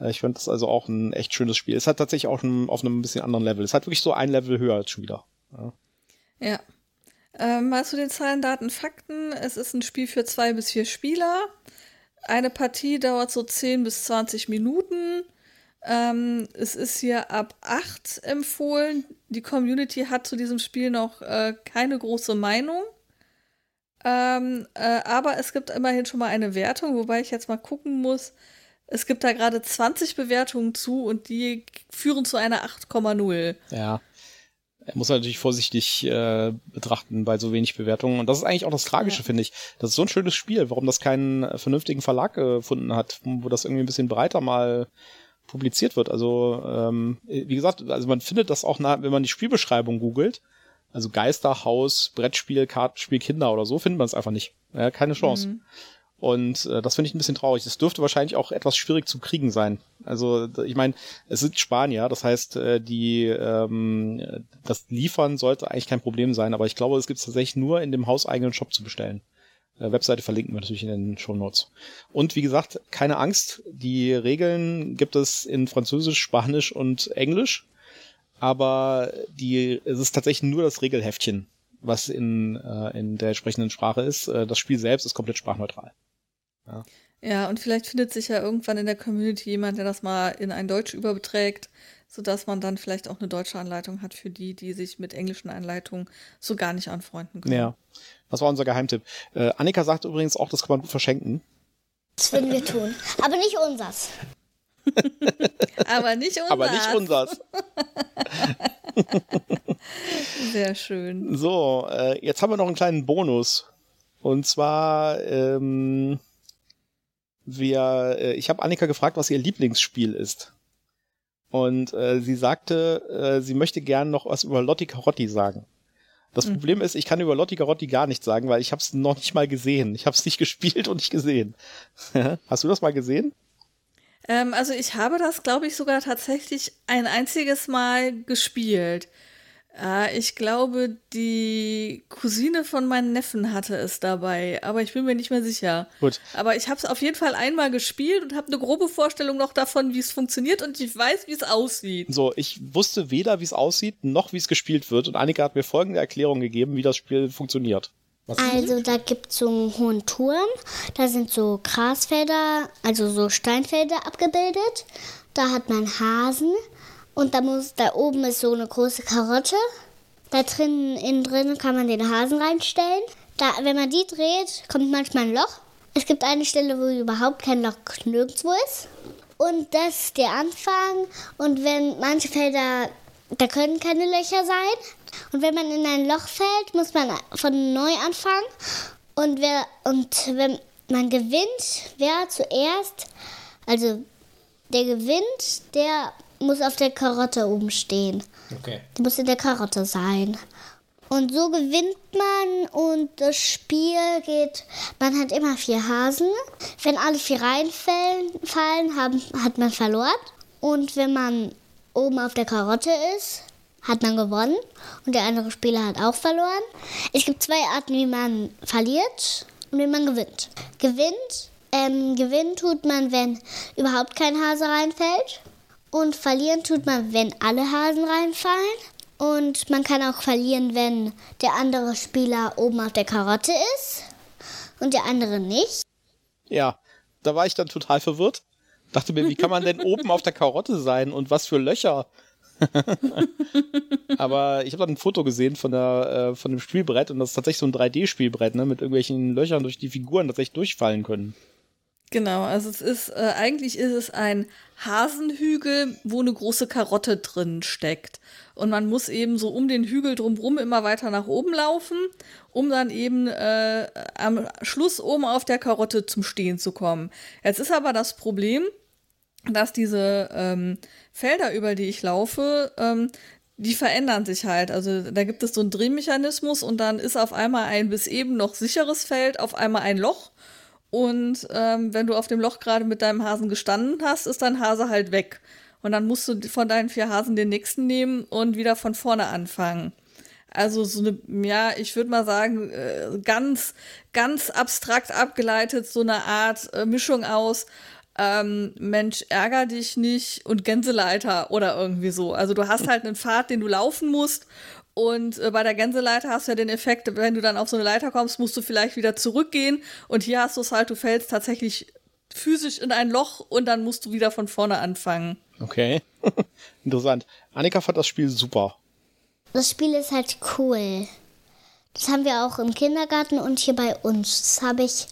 Äh, ich finde das also auch ein echt schönes Spiel. Es hat tatsächlich auch ein, auf einem bisschen anderen Level. Es hat wirklich so ein Level höher als schon wieder. Ja. ja. Ähm, mal zu den Zahlen, Daten, Fakten. Es ist ein Spiel für zwei bis vier Spieler. Eine Partie dauert so 10 bis 20 Minuten. Ähm, es ist hier ab 8 empfohlen. Die Community hat zu diesem Spiel noch äh, keine große Meinung. Ähm, äh, aber es gibt immerhin schon mal eine Wertung, wobei ich jetzt mal gucken muss, es gibt da gerade 20 Bewertungen zu und die führen zu einer 8,0. Ja. Er muss natürlich vorsichtig äh, betrachten bei so wenig Bewertungen. Und das ist eigentlich auch das Tragische, ja. finde ich. Das ist so ein schönes Spiel, warum das keinen vernünftigen Verlag gefunden hat, wo das irgendwie ein bisschen breiter mal publiziert wird. Also, ähm, wie gesagt, also man findet das auch, nach, wenn man die Spielbeschreibung googelt, also Geisterhaus, Brettspiel, Kartenspiel, Kinder oder so, findet man es einfach nicht. Ja, keine Chance. Mhm. Und äh, das finde ich ein bisschen traurig. Das dürfte wahrscheinlich auch etwas schwierig zu kriegen sein. Also ich meine, es sind Spanier, das heißt, äh, die ähm, das Liefern sollte eigentlich kein Problem sein, aber ich glaube, es gibt es tatsächlich nur in dem hauseigenen Shop zu bestellen. Äh, Webseite verlinken wir natürlich in den Show Notes. Und wie gesagt, keine Angst, die Regeln gibt es in Französisch, Spanisch und Englisch, aber die es ist tatsächlich nur das Regelheftchen, was in, äh, in der entsprechenden Sprache ist. Äh, das Spiel selbst ist komplett sprachneutral. Ja. Ja, und vielleicht findet sich ja irgendwann in der Community jemand, der das mal in ein Deutsch überträgt, sodass man dann vielleicht auch eine deutsche Anleitung hat für die, die sich mit englischen Anleitungen so gar nicht anfreunden können. Ja. Das war unser Geheimtipp. Äh, Annika sagt übrigens auch, das kann man gut verschenken. Das würden wir tun. Aber nicht unsers. Aber nicht unseres. Aber nicht unsers. Sehr schön. So, äh, jetzt haben wir noch einen kleinen Bonus. Und zwar, ähm, wir, äh, ich habe Annika gefragt, was ihr Lieblingsspiel ist. Und äh, sie sagte, äh, sie möchte gern noch was über Lotti Carotti sagen. Das Mhm. Problem ist, ich kann über Lotti Carotti gar nichts sagen, weil ich habe es noch nicht mal gesehen. Ich habe es nicht gespielt und nicht gesehen. Hast du das mal gesehen? Ähm, also ich habe das, glaube ich, sogar tatsächlich ein einziges Mal gespielt. Äh, ich glaube, die Cousine von meinem Neffen hatte es dabei, aber ich bin mir nicht mehr sicher. Gut. Aber ich habe es auf jeden Fall einmal gespielt und habe eine grobe Vorstellung noch davon, wie es funktioniert und ich weiß, wie es aussieht. So, ich wusste weder, wie es aussieht, noch wie es gespielt wird. Und Annika hat mir folgende Erklärung gegeben, wie das Spiel funktioniert. Also da gibt es so einen hohen Turm, da sind so Grasfelder, also so Steinfelder abgebildet. Da hat man Hasen und da muss da oben ist so eine große Karotte. Da drin, innen drin kann man den Hasen reinstellen. Da, wenn man die dreht, kommt manchmal ein Loch. Es gibt eine Stelle, wo überhaupt kein Loch nirgendwo ist. Und das ist der Anfang. Und wenn manche Felder, da können keine Löcher sein. Und wenn man in ein Loch fällt, muss man von neu anfangen. Und, wer, und wenn man gewinnt, wer zuerst, also der gewinnt, der muss auf der Karotte oben stehen. Okay. Die muss in der Karotte sein. Und so gewinnt man und das Spiel geht, man hat immer vier Hasen. Wenn alle vier reinfallen, fallen, haben, hat man verloren. Und wenn man oben auf der Karotte ist, hat man gewonnen. Und der andere Spieler hat auch verloren. Es gibt zwei Arten, wie man verliert und wie man gewinnt. Gewinnt, ähm, gewinnen tut man, wenn überhaupt kein Hase reinfällt. Und verlieren tut man, wenn alle Hasen reinfallen. Und man kann auch verlieren, wenn der andere Spieler oben auf der Karotte ist und der andere nicht. Ja, da war ich dann total verwirrt. Dachte mir, wie kann man denn oben auf der Karotte sein und was für Löcher? Aber ich habe dann ein Foto gesehen von, der, äh, von dem Spielbrett und das ist tatsächlich so ein 3D-Spielbrett, ne, mit irgendwelchen Löchern, durch die Figuren tatsächlich durchfallen können. Genau, also es ist, äh, eigentlich ist es ein Hasenhügel, wo eine große Karotte drin steckt. Und man muss eben so um den Hügel drumherum immer weiter nach oben laufen, um dann eben äh, am Schluss oben auf der Karotte zum Stehen zu kommen. Jetzt ist aber das Problem, dass diese ähm, Felder, über die ich laufe, ähm, die verändern sich halt. Also da gibt es so einen Drehmechanismus und dann ist auf einmal ein bis eben noch sicheres Feld, auf einmal ein Loch. Und ähm, wenn du auf dem Loch gerade mit deinem Hasen gestanden hast, ist dein Hase halt weg. Und dann musst du von deinen vier Hasen den nächsten nehmen und wieder von vorne anfangen. Also so eine, ja, ich würde mal sagen, äh, ganz, ganz abstrakt abgeleitet, so eine Art äh, Mischung aus ähm, Mensch, ärger dich nicht und Gänseleiter oder irgendwie so. Also du hast halt einen Pfad, den du laufen musst und äh, bei der Gänseleiter hast du ja den Effekt, wenn du dann auf so eine Leiter kommst, musst du vielleicht wieder zurückgehen. Und hier hast du es halt, du fällst tatsächlich physisch in ein Loch und dann musst du wieder von vorne anfangen. Okay. Interessant. Annika fand das Spiel super. Das Spiel ist halt cool. Das haben wir auch im Kindergarten und hier bei uns. Das habe ich,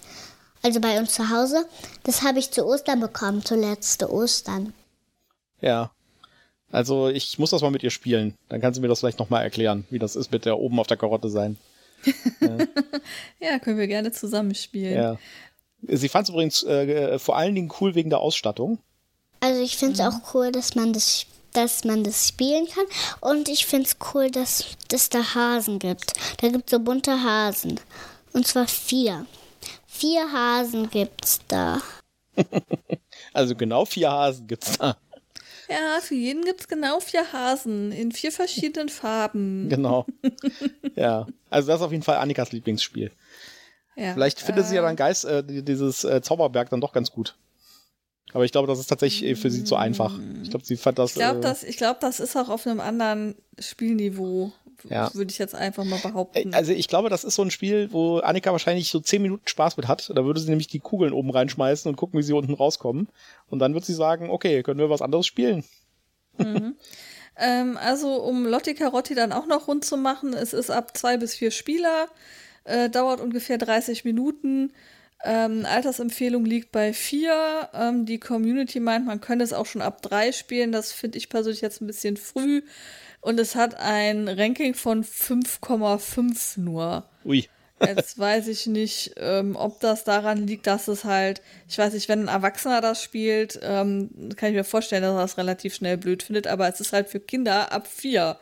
also bei uns zu Hause, das habe ich zu Ostern bekommen, zu letzte Ostern. Ja. Also ich muss das mal mit ihr spielen. Dann kann sie mir das vielleicht nochmal erklären, wie das ist mit der oben auf der Karotte sein. Ja, können wir gerne zusammenspielen. Ja. Sie fand es übrigens äh, vor allen Dingen cool wegen der Ausstattung. Also ich finde es auch cool, dass man das dass man das spielen kann. Und ich finde es cool, dass es da Hasen gibt. Da gibt es so bunte Hasen. Und zwar vier. Vier Hasen gibt's da. Also genau vier Hasen gibt's da. Ja, für jeden gibt es genau vier Hasen in vier verschiedenen Farben. Genau. ja. Also das ist auf jeden Fall Annikas Lieblingsspiel. Ja. Vielleicht findet sie ja dann Geist, äh, dieses äh, Zauberberg dann doch ganz gut. Aber ich glaube, das ist tatsächlich äh, für sie zu einfach. Ich glaube, sie fand das. Ich glaube, äh, das, ich glaub, das ist auch auf einem anderen Spielniveau ja. würde ich jetzt einfach mal behaupten. Also ich glaube, das ist so ein Spiel, wo Annika wahrscheinlich so zehn Minuten Spaß mit hat. Da würde sie nämlich die Kugeln oben reinschmeißen und gucken, wie sie unten rauskommen. Und dann wird sie sagen, okay, können wir was anderes spielen? Mhm. ähm, also um Lotti Carotti dann auch noch rund zu machen, es ist ab zwei bis vier Spieler, äh, dauert ungefähr 30 Minuten. Ähm, Altersempfehlung liegt bei vier. Ähm, die Community meint, man könne es auch schon ab drei spielen. Das finde ich persönlich jetzt ein bisschen früh. Und es hat ein Ranking von 5,5 nur. Ui. Jetzt weiß ich nicht, ähm, ob das daran liegt, dass es halt, ich weiß nicht, wenn ein Erwachsener das spielt, ähm, kann ich mir vorstellen, dass er das relativ schnell blöd findet, aber es ist halt für Kinder ab vier.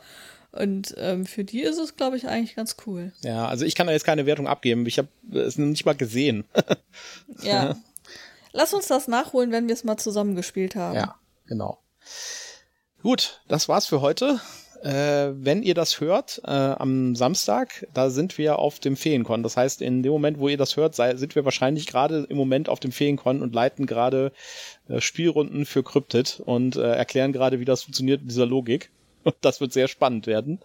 Und ähm, für die ist es, glaube ich, eigentlich ganz cool. Ja, also ich kann da jetzt keine Wertung abgeben. Ich habe es nicht mal gesehen. ja. Lass uns das nachholen, wenn wir es mal zusammengespielt haben. Ja, genau. Gut, das war's für heute. Äh, wenn ihr das hört, äh, am Samstag, da sind wir auf dem Feenkon. Das heißt, in dem Moment, wo ihr das hört, sei, sind wir wahrscheinlich gerade im Moment auf dem Feenkon und leiten gerade äh, Spielrunden für Cryptid und äh, erklären gerade, wie das funktioniert mit dieser Logik. das wird sehr spannend werden.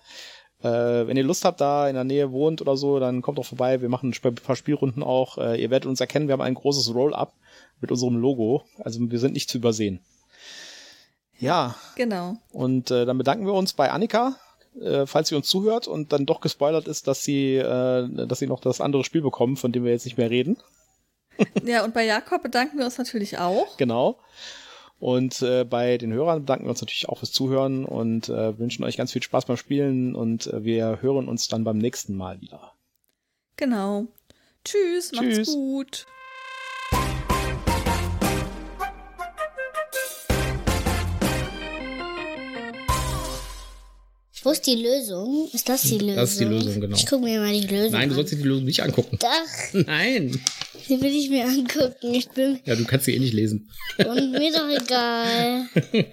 Äh, wenn ihr Lust habt, da in der Nähe wohnt oder so, dann kommt doch vorbei. Wir machen ein paar Spielrunden auch. Äh, ihr werdet uns erkennen, wir haben ein großes Roll-Up mit unserem Logo. Also wir sind nicht zu übersehen. Ja. Genau. Und äh, dann bedanken wir uns bei Annika, äh, falls sie uns zuhört und dann doch gespoilert ist, dass sie, äh, dass sie noch das andere Spiel bekommen, von dem wir jetzt nicht mehr reden. ja, und bei Jakob bedanken wir uns natürlich auch. Genau. Und äh, bei den Hörern bedanken wir uns natürlich auch fürs Zuhören und äh, wünschen euch ganz viel Spaß beim Spielen und äh, wir hören uns dann beim nächsten Mal wieder. Genau. Tschüss, Tschüss. macht's gut. Wo ist die Lösung? Ist das die Lösung? Das ist die Lösung, genau. Ich gucke mir mal die Lösung Nein, du sollst dir die Lösung nicht angucken. Doch. Nein. Die will ich mir angucken. Ich bin. Ja, du kannst sie eh nicht lesen. Und mir doch egal.